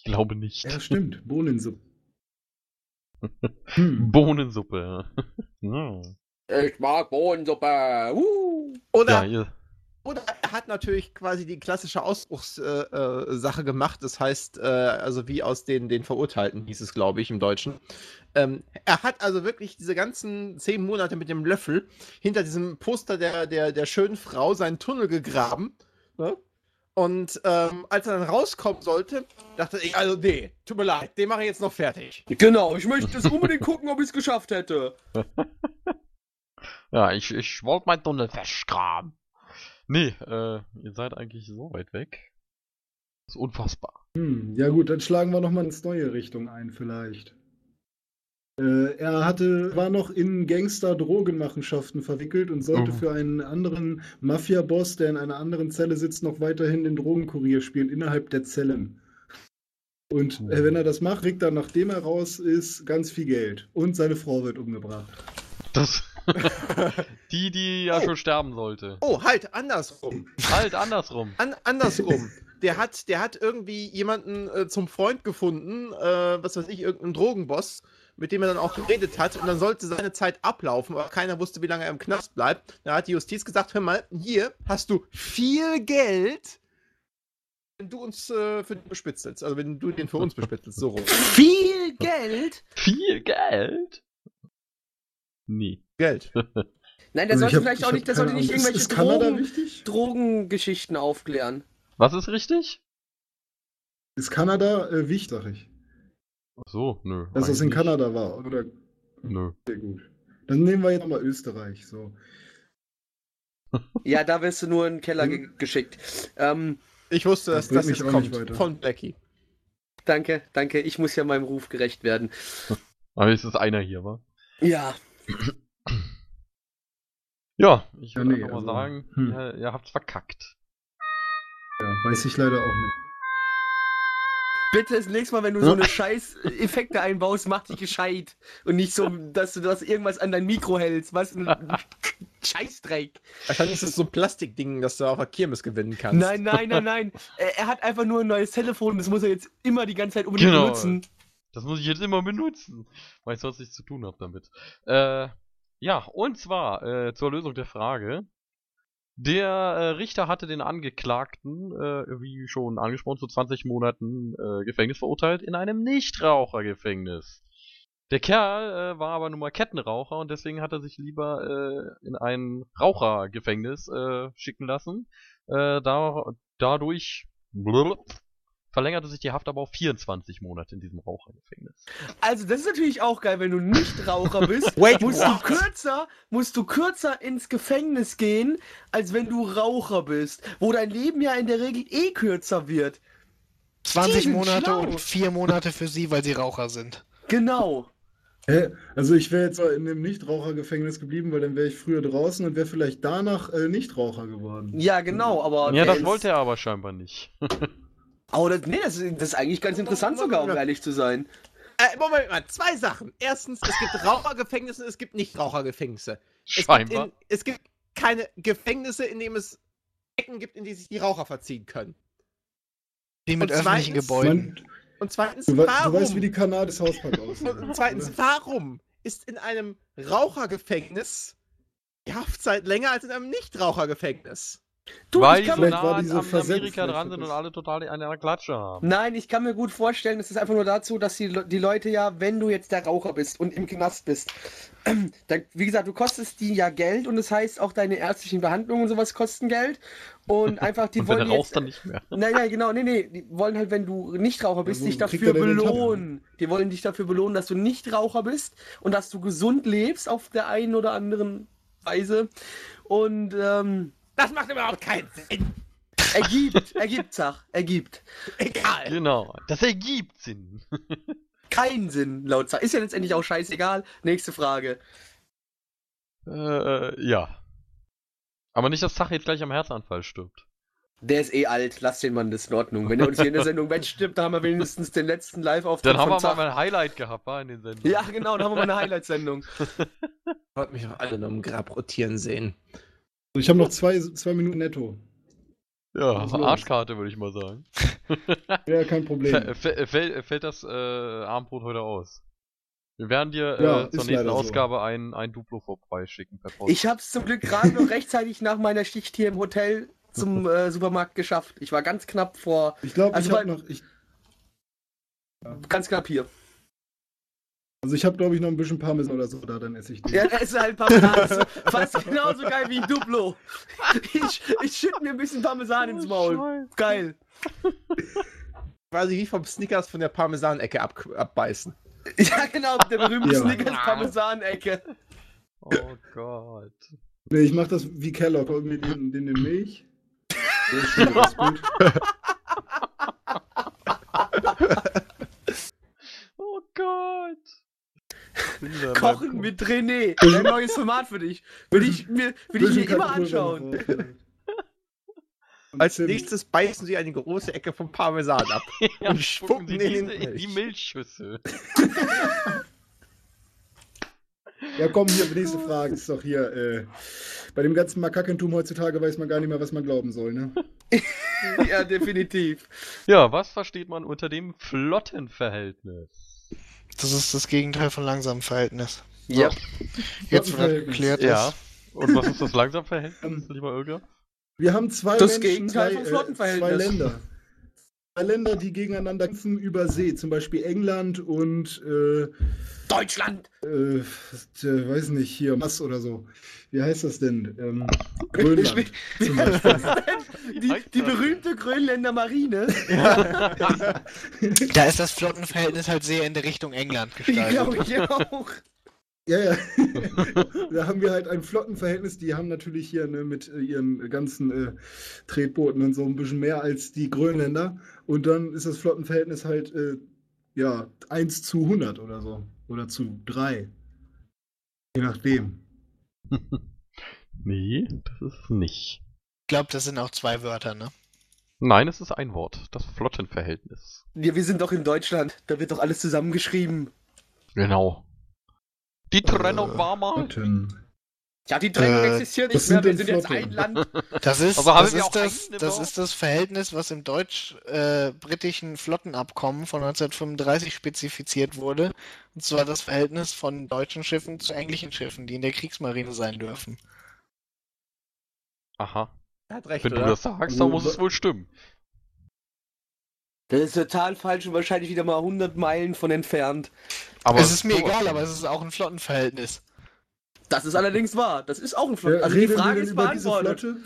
ich glaube nicht. Ja, stimmt. Bohnensuppe. Hm. Bohnensuppe. ja. Ich mag Bohnensuppe. Uh. Oder, ja, oder er hat natürlich quasi die klassische Ausbruchssache äh, Sache gemacht. Das heißt, äh, also wie aus den, den Verurteilten hieß es, glaube ich, im Deutschen. Ähm, er hat also wirklich diese ganzen zehn Monate mit dem Löffel hinter diesem Poster der, der, der schönen Frau seinen Tunnel gegraben. Ne? Und ähm, als er dann rauskommen sollte, dachte ich, also nee, tut mir leid, den mache ich jetzt noch fertig. Genau, ich möchte es unbedingt gucken, ob ich es geschafft hätte. ja, ich, ich wollte meinen Tunnel festgraben. Nee, äh, ihr seid eigentlich so weit weg. Das ist unfassbar. Hm, ja gut, dann schlagen wir nochmal ins neue Richtung ein vielleicht. Äh, er hatte, war noch in Gangster-Drogenmachenschaften verwickelt und sollte Oh. für einen anderen Mafia-Boss, der in einer anderen Zelle sitzt, noch weiterhin den Drogenkurier spielen innerhalb der Zellen. Und Oh. äh, wenn er das macht, kriegt er, nachdem er raus ist, ganz viel Geld. Und seine Frau wird umgebracht. Das. die, die ja Oh. schon sterben sollte. Oh, halt, andersrum. Halt andersrum. An, andersrum. Der hat, der hat irgendwie jemanden äh, zum Freund gefunden, äh, was weiß ich, irgendeinen Drogenboss, mit dem er dann auch geredet hat. Und dann sollte seine Zeit ablaufen, aber keiner wusste, wie lange er im Knast bleibt. Da hat die Justiz gesagt: Hör mal, hier hast du viel Geld, wenn du uns äh, für den bespitzelst. Also, wenn du den für uns bespitzelst, so rum. Viel Geld? Viel Geld? Nee. Geld. Nein, der Also sollte ich hab- vielleicht ich auch nicht, der sollte nicht irgendwelche ist, ist Kanada Drogen? Drogengeschichten aufklären. Was ist richtig? Ist Kanada äh, wichtig, sag ich. Ach so, nö. Dass das in Kanada war, oder? Nö. Sehr gut. Dann nehmen wir jetzt mal Österreich. So. Ja, da wirst du nur in den Keller ge Hm. geschickt. Ähm, Ich wusste, Das dass das bringt jetzt kommt von Blackie. danke, danke. Ich muss ja meinem Ruf gerecht werden. Aber jetzt ist einer hier, wa? Ja. Ja, ich Ja, würde nee, einfach mal also, sagen, hm. ihr, ihr habt's verkackt. Ja, weiß ich leider auch nicht. Bitte das nächste Mal, wenn du so eine scheiß Effekte einbaust, mach dich gescheit. Und nicht so, dass du das irgendwas an dein Mikro hältst. Was ein Scheißdreck. Wahrscheinlich ist es so ein Plastikding, das du auf der Kirmes gewinnen kannst. Nein, nein, nein, nein. Er, er hat einfach nur ein neues Telefon. Das muss er jetzt immer die ganze Zeit unbedingt Genau. benutzen. Das muss ich jetzt immer benutzen, weil ich sonst nichts zu tun habe damit. Äh, ja, und zwar äh, zur Lösung der Frage. Der äh, Richter hatte den Angeklagten, äh, wie schon angesprochen, zu 20 Monaten äh, Gefängnis verurteilt in einem Nichtrauchergefängnis. Der Kerl äh, war aber nun mal Kettenraucher und deswegen hat er sich lieber äh, in ein Rauchergefängnis äh, schicken lassen. Äh, da, dadurch blub, verlängerte sich die Haft aber auf 24 Monate in diesem Rauchergefängnis. Also, das ist natürlich auch geil, wenn du nicht Raucher bist. Wait, musst what? du kürzer, musst du kürzer ins Gefängnis gehen, als wenn du Raucher bist, wo dein Leben ja in der Regel eh kürzer wird. 20 Die sind Monate schlau. und 4 Monate für sie, weil sie Raucher sind. Genau. Hä? Also ich wäre jetzt in dem Nichtrauchergefängnis geblieben, weil dann wäre ich früher draußen und wäre vielleicht danach äh, Nichtraucher geworden. Ja, genau, aber. Ja, das wollte er aber scheinbar nicht. Oh, das, nee, das, ist- das ist eigentlich ganz interessant sogar, um ehrlich zu sein. Äh, Moment mal, zwei Sachen. Erstens, es gibt Rauchergefängnisse, es gibt Nichtrauchergefängnisse. Es gibt, Scheinbar. in, es gibt keine Gefängnisse, in denen es Ecken gibt, in die sich die Raucher verziehen können. Die mit Und öffentlichen zweitens- Gebäuden. Man, Und zweitens, du, warum? du weißt, wie die Kanadisch Hauspark aussieht. und zweitens, warum ist in einem Rauchergefängnis die Haftzeit länger als in einem Nichtrauchergefängnis? Du, Weil ich die kann so war nah an, diese an Amerika dran sind und alle total in einer Klatsche haben. nein, ich kann mir gut vorstellen, es ist einfach nur dazu, dass die, die Leute ja, wenn du jetzt der Raucher bist und im Knast bist, dann, wie gesagt, du kostest die ja Geld und das heißt auch deine ärztlichen Behandlungen und sowas kosten Geld und einfach, die und wenn wollen du rauchst, jetzt, dann nicht mehr. Nein, nein, genau, nee, nee. Die wollen halt, wenn du Nichtraucher bist, wo dich dafür belohnen. Die wollen dich dafür belohnen, dass du Nichtraucher bist und dass du gesund lebst auf der einen oder anderen Weise. Und ähm, Das macht überhaupt keinen Sinn. ergibt, ergibt, sag, ergibt. Egal. Genau. Das ergibt Sinn. Keinen Sinn, laut Sach. Ist ja letztendlich auch scheißegal. Nächste Frage. äh, ja. Aber nicht, dass Zach jetzt gleich am Herzanfall stirbt. Der ist eh alt, lass den Mann, das ist in Ordnung. Wenn er uns hier in der Sendung wegstirbt, dann haben wir wenigstens den letzten Live-Auftritt Dann haben wir von mal Zach. ein Highlight gehabt, war in den Sendungen. Ja, genau, dann haben wir mal eine Highlight-Sendung. Wollt mich auch alle nur im Grab rotieren sehen. Ich habe noch zwei, zwei Minuten netto. Ja? Arschkarte, würde ich mal sagen. Ja, kein Problem. Fäll- fällt das äh, Abendbrot heute aus? Wir werden dir Ja, äh, zur ist nächsten leider so. Ausgabe ein, ein Duplo vorbeischicken per Post. Ich hab's zum Glück gerade noch rechtzeitig nach meiner Schicht hier im Hotel zum äh, Supermarkt geschafft. Ich war ganz knapp vor, Ich glaube, Also ich habe noch, ich, ganz knapp hier. Also ich habe glaube ich noch ein bisschen Parmesan oder so da, dann esse ich den. Ja, da ist halt Parmesan. Fast genauso geil wie ein Duplo. Ich, ich schütte mir ein bisschen Parmesan ins Maul. Geil. Quasi wie vom Snickers von der Parmesanecke ab abbeißen. Ja, genau, der berühmte Ja. Snickers Parmesan-Ecke. Oh Gott. Nee, ich mache das wie Kellogg, irgendwie den, den in Milch. Der ist schon ganz gut. Oh Gott. Kochen mit René. Ein neues Format für dich. Will ich mir, will ich mir immer anschauen. Als nächstes beißen sie eine große Ecke vom Parmesan ab. Ja, und spucken in den in die Milch. Milchschüssel. Ja, komm, hier, nächste Frage. Ist doch hier, äh, bei dem ganzen Makakentum heutzutage weiß man gar nicht mehr, was man glauben soll, ne? Ja, definitiv. Ja, was versteht man unter dem Flottenverhältnis? Das ist das Gegenteil von langsamem Verhältnis. Ja. Jetzt, wo das geklärt Ja. ist. Und was ist das Langsamverhältnis, Ähm, lieber Irga? Wir haben zwei Das Menschen, Gegenteil zwei, äh, Flottenverhältnis. zwei Länder. Länder, die gegeneinander kämpfen über See, zum Beispiel England und äh, Deutschland. äh, äh, weiß nicht, hier, was oder so. Wie heißt das denn? Ähm, Grönland. Zum Beispiel. Die, die berühmte Grönländer Marine. Da ist das Flottenverhältnis halt sehr in der Richtung England Die gestaltet. glaube ich auch. Ja, ja. da haben wir halt ein Flottenverhältnis. Die haben natürlich hier ne, mit äh, ihren ganzen äh, Tretbooten und so ein bisschen mehr als die Grönländer. Und dann ist das Flottenverhältnis halt, äh, ja, 1 zu 100 oder so. Oder zu 3. Je nachdem. Nee, das ist es nicht. Ich glaube, das sind auch zwei Wörter, ne? Nein, es ist ein Wort. Das Flottenverhältnis. Ja, wir sind doch in Deutschland. Da wird doch alles zusammengeschrieben. Genau. Die Trennung Äh, war mal. Ja, die Trennung Äh, existiert nicht mehr. Wir sind jetzt ein Land. Das ist, das, ist das, das ist das Verhältnis, was im deutsch-britischen Flottenabkommen von 1935 spezifiziert wurde. Und zwar das Verhältnis von deutschen Schiffen zu englischen Schiffen, die in der Kriegsmarine sein dürfen. Aha. Er hat recht, Wenn du oder? das sagst, dann muss es wohl stimmen. Das ist total falsch und wahrscheinlich wieder mal 100 Meilen von entfernt. Aber es ist mir egal, aber es ist auch ein Flottenverhältnis. Das ist allerdings wahr. Das ist auch ein Flott. Ja, also die Frage ist beantwortet. Wird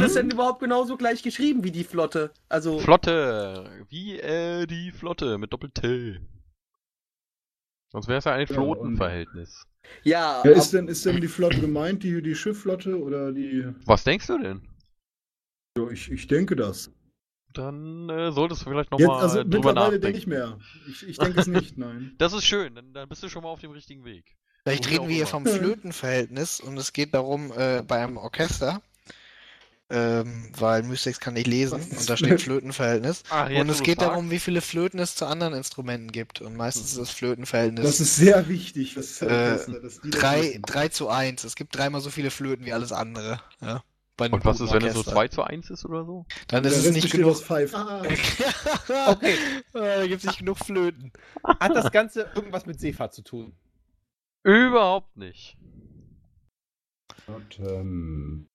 Hm? es denn überhaupt genauso gleich geschrieben wie die Flotte? Also, Flotte. Wie äh, die Flotte mit Doppel-T. Sonst wäre es ja ein Ja, Flotenverhältnis. ja, Ja, ist denn, ist denn die Flotte gemeint, die, die Schiffflotte oder die. Was denkst du denn? Ich, ich denke das. Dann äh, solltest du vielleicht nochmal also drüber mittlerweile nachdenken. denke ich mehr. Ich, ich denke es nicht, nein. Das ist schön, dann, dann bist du schon mal auf dem richtigen Weg. Vielleicht reden wir hier vom. Flötenverhältnis und es geht darum, äh, bei einem Orchester, ähm, weil Mystics kann nicht lesen und da steht Flöten? Flötenverhältnis. Ach, Und es geht darum, wie viele Flöten es zu anderen Instrumenten gibt. Und meistens ist das Flötenverhältnis Das ist sehr wichtig. Das Äh, Orchester, das 3, wissen. 3 zu 1. Es gibt dreimal so viele Flöten wie alles andere. Ja, Und was ist, wenn es so Orchester. 2 zu 1 ist oder so? Dann ist es nicht genug. aus Pfeifen. Ah, Okay. da gibt es nicht genug Flöten. Hat das Ganze irgendwas mit Seefahrt zu tun? Überhaupt nicht. ähm,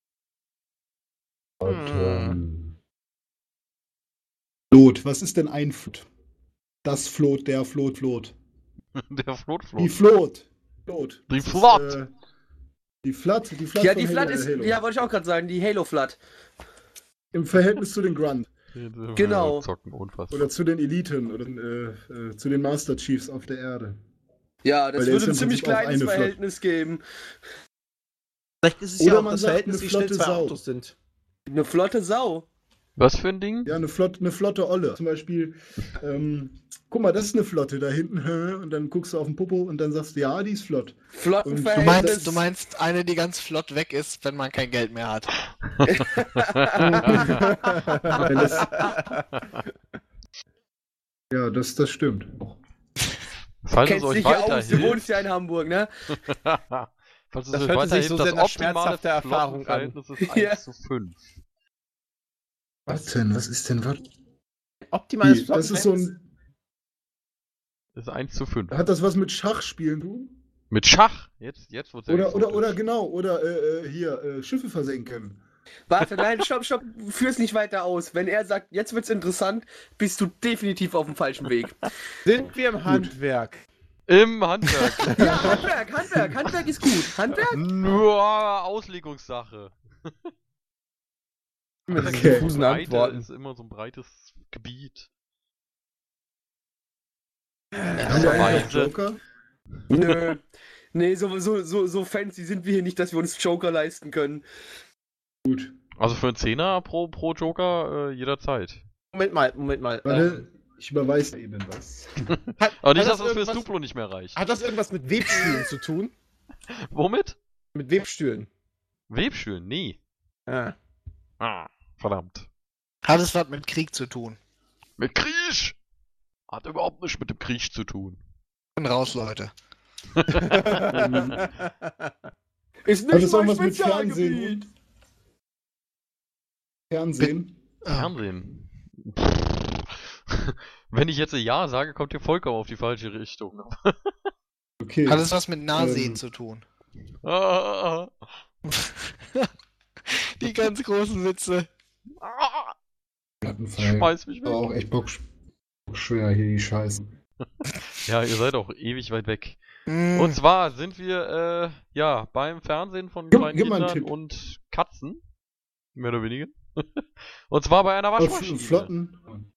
Und, Hm. ähm, Flot, was ist denn ein Flot? Das Flot, der Flot, Flot. Der Flot Die Flot. Flot. Flot. Die Das ist, Flot. äh, die Flat, die Flat Ja, die Flat Halo- ist, Halo. ja, wollte ich auch gerade sagen, die Halo Flat. Im Verhältnis zu den Grunt Genau. Zocken, oder zu den Eliten oder äh, äh, zu den Master Chiefs auf der Erde. Ja, das Weil würde ein ziemlich kleines eine Flat. Verhältnis geben. Vielleicht ist es Oder ja auch man das sagt, Verhältnis, wie schnell flotte zwei Sau. Autos sind. Eine flotte Sau. Was für ein Ding? Ja, eine, Flott, eine flotte Olle. Zum Beispiel, ähm, guck mal, das ist eine Flotte da hinten. Und dann guckst du auf den Popo und dann sagst du, ja, die ist flott. Und Du meinst, du meinst eine, die ganz flott weg ist, wenn man kein Geld mehr hat. Das, ja, das, das stimmt. Falls es Kennst euch dich ja aus, du weiterhilft, wohnst ja in Hamburg, ne? falls es Das euch hört sich weiterhilft, so das sehr nach optimale schmerzhafter Erfahrung an. Ist 1 Ja. zu 5. Was denn? Was ist denn was? Optimales Das ist so ein. Das ist 1 zu 5. Hat das was mit Schachspielen zu tun? Mit Schach! Jetzt, jetzt wird's Oder, oder, oder genau, oder äh, äh, hier, äh, Schiffe versenken. Warte, nein, stopp, stopp, führ's nicht weiter aus. Wenn er sagt, jetzt wird's interessant, bist du definitiv auf dem falschen Weg. Sind wir im Handwerk? Im Handwerk. Ja, Handwerk, Handwerk, Handwerk ist gut. Handwerk? Nur Auslegungssache. Mit Okay. okay. diffusen Breite Antworten. ist immer so ein breites Gebiet. Haben wir eigentlich noch Weise. Joker? Nö. Nee, so, so, so, so fancy sind wir hier nicht, dass wir uns Joker leisten können. Gut. Also für einen Zehner pro, pro Joker äh, jederzeit. Moment mal, Moment mal. Warte, ich überweise eben was. Hat, Aber nicht, dass das das fürs irgendwas, Duplo nicht mehr reicht. hat das irgendwas mit Webstühlen zu tun? Womit? Mit Webstühlen. Webstühlen? Nee. Ah. Ah, verdammt. Hat es was mit Krieg zu tun? Mit Krieg! Hat überhaupt nichts mit dem Krieg zu tun. Bin raus, Leute. Ist nicht auch mein Spezialgebiet. Fernsehen? Fernsehen? Fernsehen. Wenn ich jetzt Ja sage, kommt ihr vollkommen auf die falsche Richtung. Okay. Hat es was mit Nahsehen Ähm. zu tun? Die ganz großen Witze. Ah, Plattenfall. Schmeiß mich Aber auch weg. echt bock schwer hier die Scheiße. Ja, ihr seid auch ewig weit weg. Mm, Und zwar sind wir, äh, ja, beim Fernsehen von Gib- kleinen gib Kindern und Katzen. Mehr oder weniger. und zwar bei einer Waschmaschine. Flotten.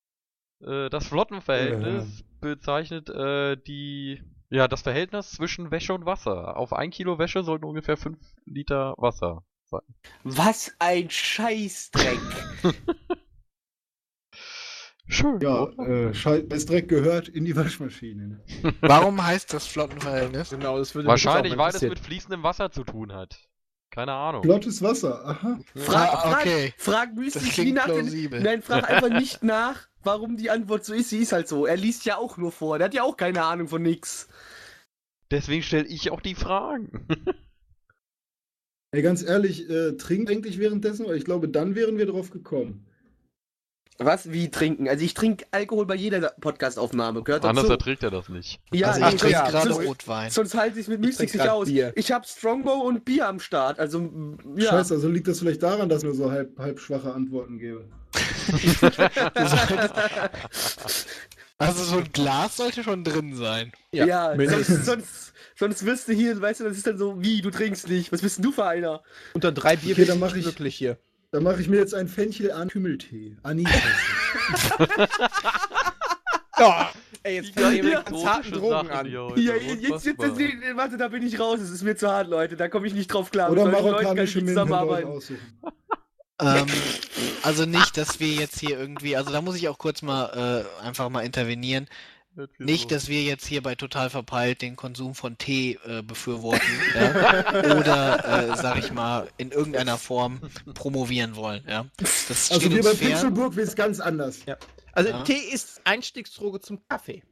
Äh, das Flottenverhältnis bezeichnet äh, die, ja, das Verhältnis zwischen Wäsche und Wasser. Auf ein Kilo Wäsche sollten ungefähr 5 Liter Wasser sein. Was ein Scheißdreck. Schön. Ja, äh, Scheiß ist direkt gehört in die Waschmaschine. ne? Warum heißt das Flottenverhältnis? genau, das würde Wahrscheinlich, weil es interessieren. mit fließendem Wasser zu tun hat. Keine Ahnung. Flottes Wasser, aha. Frag, Ah, okay. frag, frag Das mystisch nie nach den. Nein, frag einfach nicht nach, warum die Antwort so ist. Sie ist halt so. Er liest ja auch nur vor. Der hat ja auch keine Ahnung von nix. Deswegen stelle ich auch die Fragen. Ey, ganz ehrlich, äh, trinkt eigentlich währenddessen, weil ich glaube, dann wären wir drauf gekommen. Was? Wie trinken? Also ich trinke Alkohol bei jeder Podcast-Aufnahme. Gehört Anders dazu. erträgt er das nicht. Ja, also ich trinke ja, gerade sonst, Rotwein. sonst halte ich es mit Mystik trink nicht aus. Bier. Ich habe Strongbow und Bier am Start. Also, ja. Scheiße, also liegt das vielleicht daran, dass ich nur so halb, halb schwache Antworten gebe. Also so ein Glas sollte schon drin sein. Ja, Ja, sonst, sonst, sonst wirst du hier, weißt du, das ist dann so, wie, du trinkst nicht. Was bist denn du für einer? Unter drei Bier Okay, bin dann ich ich- glücklich hier. Dann mache ich mir jetzt ein Fenchel an Kümmeltee. Anis. Oh, ey, jetzt fangen wir mit exotische Drogen an. Ja, jetzt, jetzt, jetzt, jetzt, warte, da bin ich raus. Es ist mir zu hart, Leute. Da komme ich nicht drauf klar. Oder marokkanische ihr zusammenarbeiten. aussuchen. Ähm, also nicht, dass wir jetzt hier irgendwie, also da muss ich auch kurz mal äh, einfach mal intervenieren. Nicht, dass wir jetzt hier bei Total Verpeilt den Konsum von Tee äh, befürworten ja? oder, äh, sag ich mal, in irgendeiner Form promovieren wollen. Ja? Das Also wir bei. Pixelburg ist ganz anders. Also Ja. Tee ist Einstiegsdroge zum Kaffee.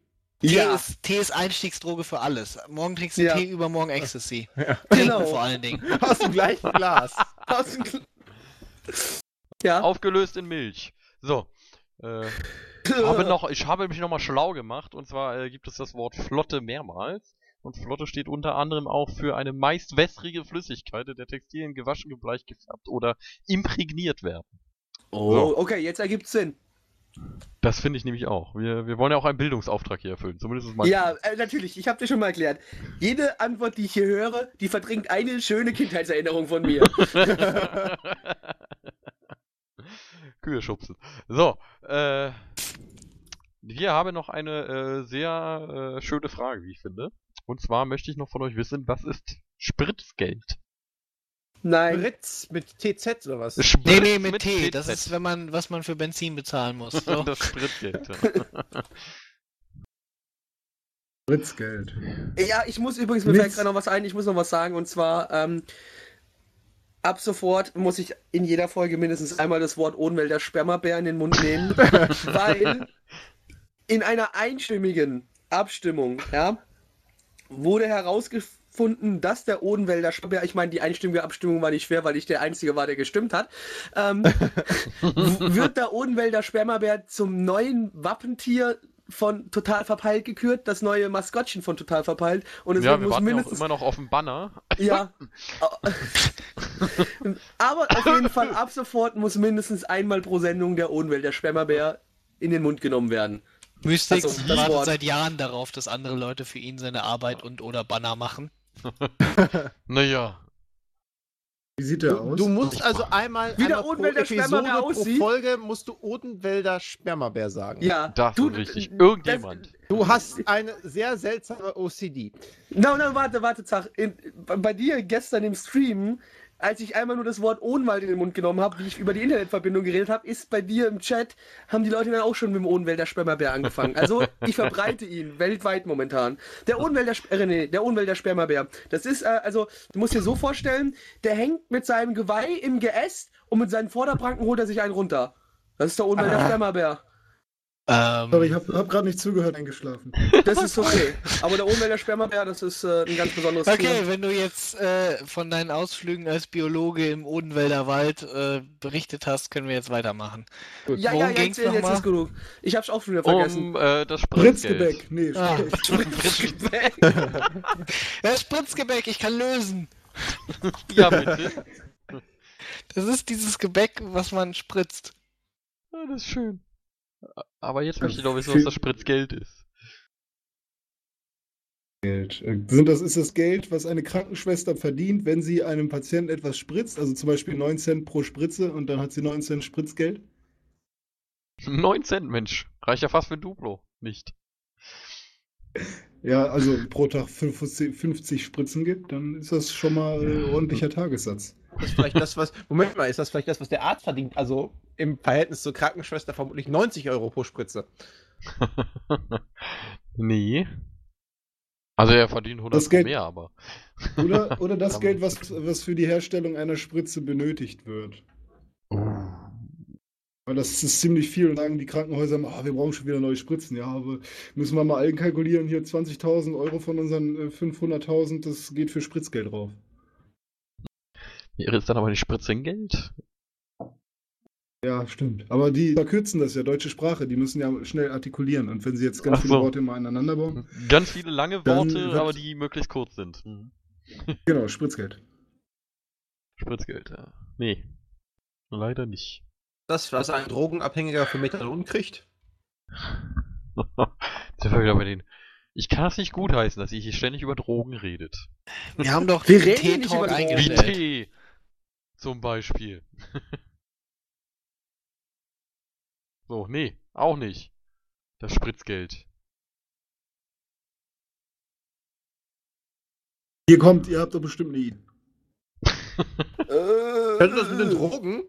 Tee, Ja. ist, Tee ist Einstiegsdroge für alles. Morgen trinkst du Ja. Tee, übermorgen Ecstasy. Ja. Trinken Genau. vor allen Dingen. Aus dem gleichen Glas. Aus dem Kl- Ja. Aufgelöst in Milch. So. Äh, habe noch, ich habe mich nochmal schlau gemacht und zwar äh, gibt es das Wort Flotte mehrmals. Und Flotte steht unter anderem auch für eine meist wässrige Flüssigkeit, in der Textilien gewaschen, gebleicht, gefärbt oder imprägniert werden. Oh, So. okay, jetzt ergibt's Sinn. Das finde ich nämlich auch. Wir, wir wollen ja auch einen Bildungsauftrag hier erfüllen. Zumindest ist mein Ja, äh, natürlich, ich habe dir schon mal erklärt. Jede Antwort, die ich hier höre, die verdrängt eine schöne Kindheitserinnerung von mir. Kühe schubsen. So, äh, wir haben noch eine äh, sehr äh, schöne Frage, wie ich finde. Und zwar möchte ich noch von euch wissen, was ist Spritzgeld? Nein. Britz mit TZ oder was? Spritz Nee, nee, mit, T. TZ. Das ist, wenn man, was man für Benzin bezahlen muss. So. das Spritgeld. ja. Britzgeld. Ja, ich muss übrigens, mir Nichts. fällt gerade noch was ein, ich muss noch was sagen, und zwar, ähm, ab sofort muss ich in jeder Folge mindestens einmal das Wort Ohnwälder Spermabär in den Mund nehmen, weil in einer einstimmigen Abstimmung, ja, wurde herausgefunden, dass der Odenwälder Spermabär, ich meine, die einstimmige Abstimmung war nicht schwer, weil ich der Einzige war, der gestimmt hat, ähm, wird der Odenwälder Spermabär zum neuen Wappentier von Total Verpeilt gekürt, das neue Maskottchen von Total Verpeilt. Und es ja, wir muss warten ja auch mindestens immer noch auf den Banner. ja. Aber auf jeden Fall ab sofort muss mindestens einmal pro Sendung der Ohnwälder Schwämmerbär in den Mund genommen werden. Mystics Also, wartet seit Jahren darauf, dass andere Leute für ihn seine Arbeit und oder Banner machen. Naja. Wie sieht der Du, aus? du musst also einmal, Wie der einmal pro Odenwälder Spermabär pro aussieht. Folge musst du Odenwälder Spermabär sagen. Ja, Das du, ist richtig. das- Irgendjemand. Du hast eine sehr seltsame OCD. Na, na, warte, warte, Zach. In, bei- bei dir gestern im Stream, als ich einmal nur das Wort Ohnwald in den Mund genommen habe, wie ich über die Internetverbindung geredet habe, ist bei dir im Chat, haben die Leute dann auch schon mit dem Ohnwälder Spermabär angefangen. Also, ich verbreite ihn weltweit momentan. Der Ohnwälder, äh, nee, der Ohnwälder Spermabär. Das ist, äh, also, du musst dir so vorstellen, der hängt mit seinem Geweih im Geäst und mit seinen Vorderpranken holt er sich einen runter. Das ist der Ohnwälder Ah. Spermabär. Ähm, Sorry, ich habe hab gerade nicht zugehört, eingeschlafen. Das ist okay. Aber der Spermabär, das ist äh, ein ganz besonderes okay, Tier. wenn du jetzt äh, von deinen Ausflügen als Biologe im Odenwälder Wald äh, berichtet hast, können wir jetzt weitermachen. Ja, ja, Worum ja, ging's jetzt, jetzt ist genug. Ich hab's auch schon wieder vergessen. Um äh, das Spritzgeld. Britzgebäck. Nee, Ah. Sprich- Ja, Spritzgebäck, ich kann lösen. Ja, bitte. Das ist dieses Gebäck, was man spritzt. Ja, das ist schön. Aber jetzt möchte ich doch wissen, was das Spritzgeld ist. Geld. Äh, Sind das, ist das Geld, was eine Krankenschwester verdient, wenn sie einem Patienten etwas spritzt? Also zum Beispiel 9 Cent pro Spritze und dann hat sie 9 Cent Spritzgeld? 9 Cent, Mensch. Reicht ja fast für ein Duplo. Nicht. Ja, also pro Tag 50, 50 Spritzen gibt, dann ist das schon mal äh, ordentlicher Tagessatz. Das ist vielleicht das, was. Moment mal, ist das vielleicht das, was der Arzt verdient? Also im Verhältnis zur Krankenschwester vermutlich 90 Euro pro Spritze. nee. Also er verdient 100 Das Geld- mehr, aber. Oder, oder das Geld, was, was für die Herstellung einer Spritze benötigt wird. Weil das ist ziemlich viel und sagen die Krankenhäuser, ah, wir brauchen schon wieder neue Spritzen. Ja, aber müssen wir mal einkalkulieren, hier 20.000 Euro von unseren äh, 500.000, das geht für Spritzgeld drauf. Wäre es dann aber nicht Spritzengeld? Ja, stimmt. Aber die verkürzen das ja, deutsche Sprache, die müssen ja schnell artikulieren. Und wenn sie jetzt ganz Ach viele so. Worte immer aneinander bauen, Ganz viele lange Worte, wird- aber die möglichst kurz sind. Mhm. genau, Spritzgeld. Spritzgeld, ja. Nee. Leider nicht. Das, was ein Drogenabhängiger für Methadon kriegt? Sind wir wieder bei den. Ich kann es nicht gutheißen, dass ihr hier ständig über Drogen redet. Wir haben doch Wir den reden hier nicht über Drogen. Wie. Tee. Zum Beispiel. so, nee, auch nicht. Das Spritzgeld. Hier kommt, ihr habt doch bestimmt eine Idee. Könnte das mit den Drogen?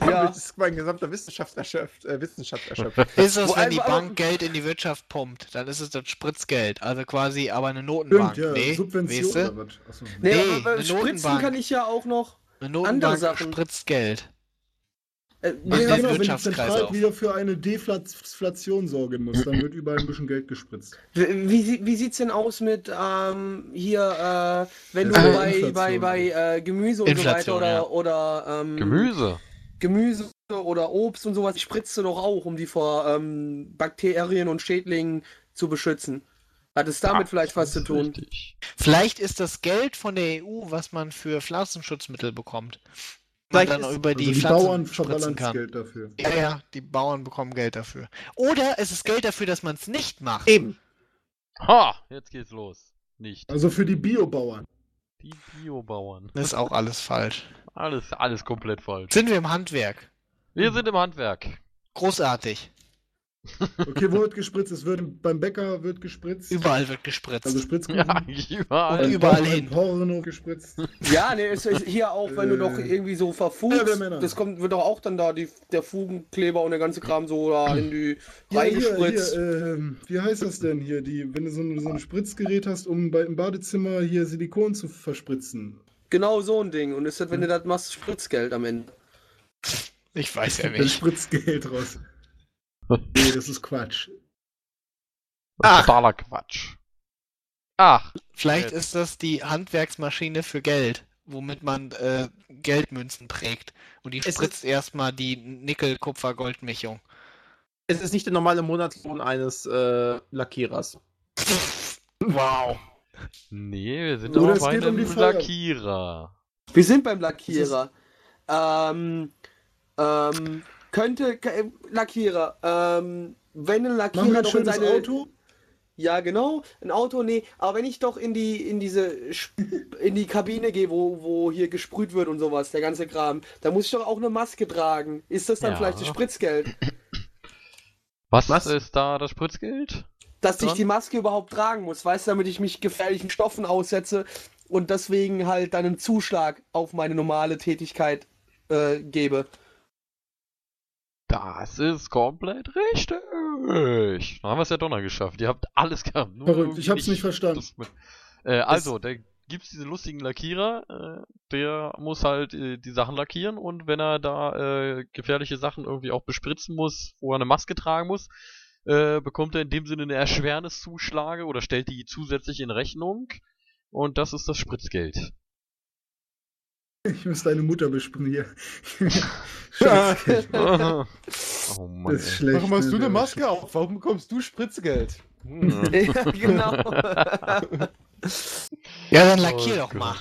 Ja. Das ist mein gesamter Wissenschaft erschöpft. Äh, Wissenschaft erschöpft. Ist das, Wo wenn die Bank Geld in die Wirtschaft pumpt, dann ist es das Spritzgeld. Also quasi aber eine Notenbank. Stimmt, ja, nee, Subvention weißt du? oder was? Achso. Nee, Nee, aber eine Spritzen Notenbank. kann ich ja auch noch. Eine Andere Notenbank Sachen. spritzt Geld. Äh, Ja, den genau, wenn die Wirtschaftskreislauf. Zentral wieder für eine Deflation sorgen muss, dann wird überall ein bisschen Geld gespritzt. Wie, wie, wie sieht's denn aus mit ähm, hier, äh, wenn du ist bei, Inflation. bei, bei äh, Gemüse und Inflation, so weiter ja. oder, oder ähm, Gemüse. Gemüse oder Obst und sowas spritzt du doch auch, um die vor ähm, Bakterien und Schädlingen zu beschützen. Hat es damit Ah, vielleicht was zu tun? Richtig. Vielleicht ist das Geld von der EU, was man für Pflanzenschutzmittel bekommt. Vielleicht dann über Also die, die Pflanzen Bauern spritzen verballern. Geld dafür. Ja, ja, die Bauern bekommen Geld dafür. Oder es ist Geld dafür, dass man es nicht macht. Eben. Ha! Jetzt geht's los. Nicht. Also für die Biobauern. Die Biobauern. Das ist auch alles falsch. Alles, alles komplett falsch. Sind wir im Handwerk? Wir sind im Handwerk. Großartig. Okay, wo wird gespritzt? Es wird beim Bäcker wird gespritzt. Überall wird gespritzt. Also Spritzkuchen. Ja, überall. Und überall hin. Porno gespritzt. Ja, ne, es ist hier auch, wenn du Äh. doch irgendwie so verfugst, das kommt, wird doch auch dann da die, der Fugenkleber und der ganze Kram so da in die Ja, hier, reingespritzt. hier, ähm, wie heißt das denn hier? Die, wenn du so ein, so ein Spritzgerät hast, um bei, im Badezimmer hier Silikon zu verspritzen. Genau so ein Ding. Und ist das, wenn du das machst, Spritzgeld am Ende. Ich weiß ja nicht. spritzt Geld raus. Nee, das ist Quatsch. Totaler Quatsch. Ach, Vielleicht ist das die Handwerksmaschine für Geld, womit man äh, Geldmünzen prägt. Und die Es spritzt erstmal die Nickel-Kupfer-Gold-Mischung. Es ist nicht der normale Monatslohn eines äh, Lackierers. Wow. nee, wir sind Oder aber bei um einem die Feuer- Lackierer. Wir sind beim Lackierer. Ähm, ähm, könnte, ke- Lackierer, ähm, wenn ein Lackierer doch in seine... Auto. Ja, genau. Ein Auto, nee. Aber wenn ich doch in die, in diese, Sp- in die Kabine gehe, wo, wo hier gesprüht wird und sowas, der ganze Kram, da muss ich doch auch eine Maske tragen. Ist das dann Ja. vielleicht das Spritzgeld? Was, Was? ist da das Spritzgeld? Dass ich die Maske überhaupt tragen muss, weißt du, damit ich mich gefährlichen Stoffen aussetze und deswegen halt dann einen Zuschlag auf meine normale Tätigkeit äh, gebe. Das ist komplett richtig. Da haben wir es ja doch noch geschafft. Ihr habt alles gehabt. Verrückt, ich hab's nicht verstanden. mit- Äh, also, da gibt's diesen lustigen Lackierer, äh, der muss halt äh, die Sachen lackieren und wenn er da äh, gefährliche Sachen irgendwie auch bespritzen muss, wo er eine Maske tragen muss, äh, bekommt er in dem Sinne eine Erschwerniszuschlage oder stellt die zusätzlich in Rechnung. Und das ist das Spritzgeld. Ich muss deine Mutter besprechen hier. Ja. Scheiße. oh Mann. Das ist schlecht. Warum hast ne, du eine Maske auf? Warum bekommst du Spritzgeld? ey. ja, genau. Ja, dann lackier Oh doch Gott. mal.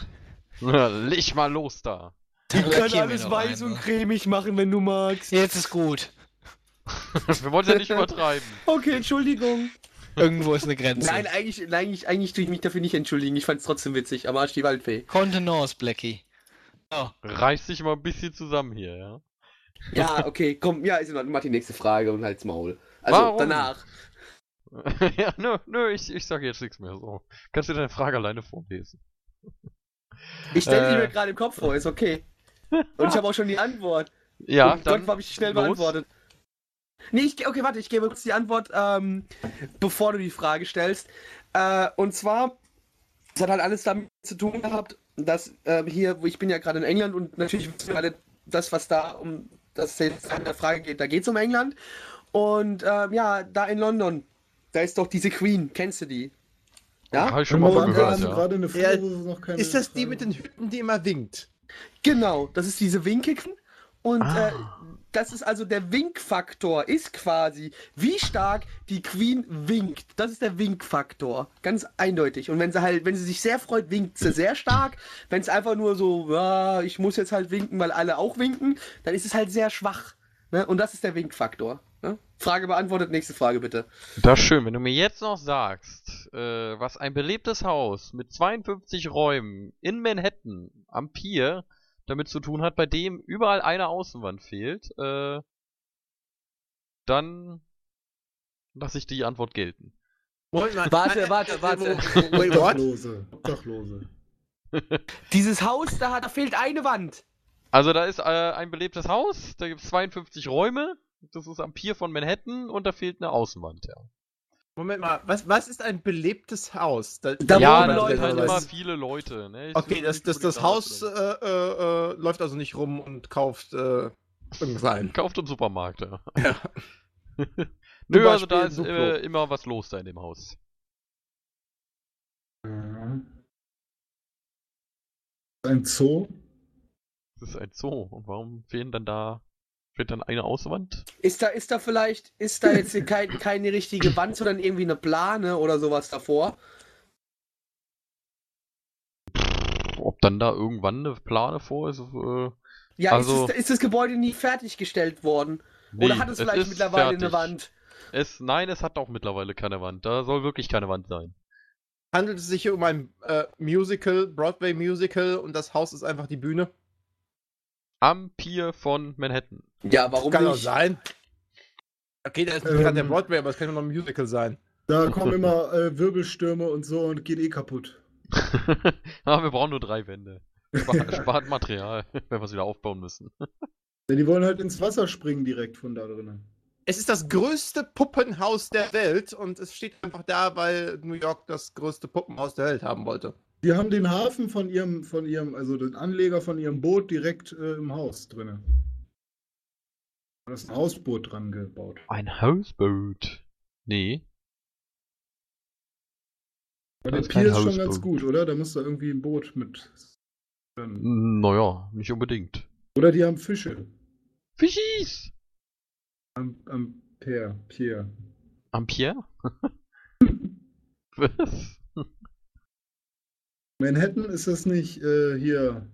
Ja, Leg mal los da. Dann Ich kann lackier mir alles doch weiß und cremig machen, wenn du magst. Jetzt ist gut. Wir wollen es ja nicht übertreiben. Okay, Entschuldigung. Irgendwo ist eine Grenze. Nein, eigentlich, eigentlich, eigentlich tue ich mich dafür nicht entschuldigen. Ich fand's trotzdem witzig. Aber Arsch die Waldfee. Kontenance, Blackie. So. Reiß dich mal ein bisschen zusammen hier, ja? Ja, okay, komm, ja, ist in Ordnung. Mach die nächste Frage und halt's Maul. Also, Warum? danach. ja, nö, nö, ich, ich sag jetzt nichts mehr. So. Kannst du deine Frage alleine vorlesen? Ich stelle die Äh. mir gerade im Kopf vor, ist okay. Und ich habe auch schon die Antwort. Ja, und dann Gott, habe ich schnell los. beantwortet. Nee, ich, okay, warte, ich gebe kurz die Antwort, ähm, bevor du die Frage stellst. Äh, und zwar, es hat halt alles damit zu tun gehabt, dass äh, hier, wo ich bin ja gerade in England und natürlich alle, das, was da um das jetzt an der Frage geht, da geht es um England. Und ähm, ja, da in London, da ist doch diese Queen, kennst du die? Ja, Ja? hab ich schon mal wir gehört, haben ja. gerade eine Ja, Frage, keine Ist das die Frage mit den Hüten, die immer winkt? Genau, das ist diese Winkigen. Und Ah. äh, das ist also der Winkfaktor, ist quasi, wie stark die Queen winkt. Das ist der Winkfaktor. Ganz eindeutig. Und wenn sie halt, wenn sie sich sehr freut, winkt sie sehr stark. Wenn es einfach nur so, ja, ich muss jetzt halt winken, weil alle auch winken, dann ist es halt sehr schwach. Ne? Und das ist der Winkfaktor. Ne? Frage beantwortet, nächste Frage bitte. Das ist schön, wenn du mir jetzt noch sagst, äh, was ein belebtes Haus mit 52 Räumen in Manhattan am Pier damit zu tun hat, bei dem überall eine Außenwand fehlt, äh, dann lasse ich die Antwort gelten. Warte, warte, warte. Obdachlose. Obdachlose. Dieses Haus, da, da fehlt eine Wand. Also da ist äh, ein belebtes Haus, da gibt es 52 Räume, das ist am Pier von Manhattan und da fehlt eine Außenwand, ja. Moment mal, was, was ist ein belebtes Haus? Da, Da ja, wohnen Leute, sind halt immer viele Leute, ne? Okay, das, das, das Haus äh, äh, läuft also nicht rum und kauft äh, irgendwas ein. Kauft im Supermarkt, ja. Ja. Nö, also da ist äh, immer was los da in dem Haus. Ein Zoo? Das ist ein Zoo. Und warum fehlen dann da, fehlt dann eine Außenwand? Ist da, ist da vielleicht, ist da jetzt kein, keine richtige Wand, sondern irgendwie eine Plane oder sowas davor? Ob dann da irgendwann eine Plane vor ist, äh, Ja, Also- ist, es, ist das Gebäude nie fertiggestellt worden? Oder Nee, hat es vielleicht ist mittlerweile eine fertig. Wand? Es, nein, es hat auch mittlerweile keine Wand. Da soll wirklich keine Wand sein. Handelt es sich hier um ein äh, Musical, Broadway-Musical und das Haus ist einfach die Bühne? Am Pier von Manhattan. Ja, warum Kann auch nicht? sein. Okay, da ist nicht Ähm. gerade der Broadway, aber es kann immer noch ein Musical sein. Da kommen immer äh, Wirbelstürme und so und geht eh kaputt. Aber wir brauchen nur drei Wände. Spart, spart Material, wenn wir es wieder aufbauen müssen. Denn die wollen halt ins Wasser springen direkt von da drinnen. Es ist das größte Puppenhaus der Welt und es steht einfach da, weil New York das größte Puppenhaus der Welt haben wollte. Die haben den Hafen von ihrem, von ihrem, also den Anleger von ihrem Boot direkt äh, im Haus drinnen. Da ist ein Hausboot dran gebaut. Ein Hausboot. Nee. Aber der Pier ist schon ganz gut, oder? Da muss da irgendwie ein Boot mit. drin. Naja, nicht unbedingt. Oder die haben Fische. Fischis! Am, am Pier. Pier. Am Pier? Was? Manhattan ist das nicht äh, hier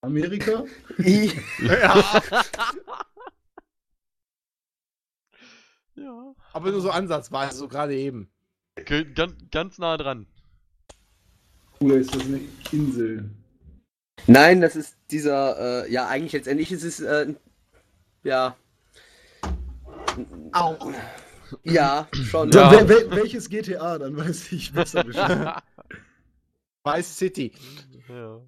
Amerika? Ja, ja. aber nur so ansatzweise, so gerade eben. Ganz, ganz nah dran. Oder ist das eine Insel? Nein, das ist dieser, äh, ja, eigentlich letztendlich ist es, äh, ja. Au. Ja, schon. Ja. wel, welches GTA? Dann weiß ich besser Bescheid. Vice City. ja.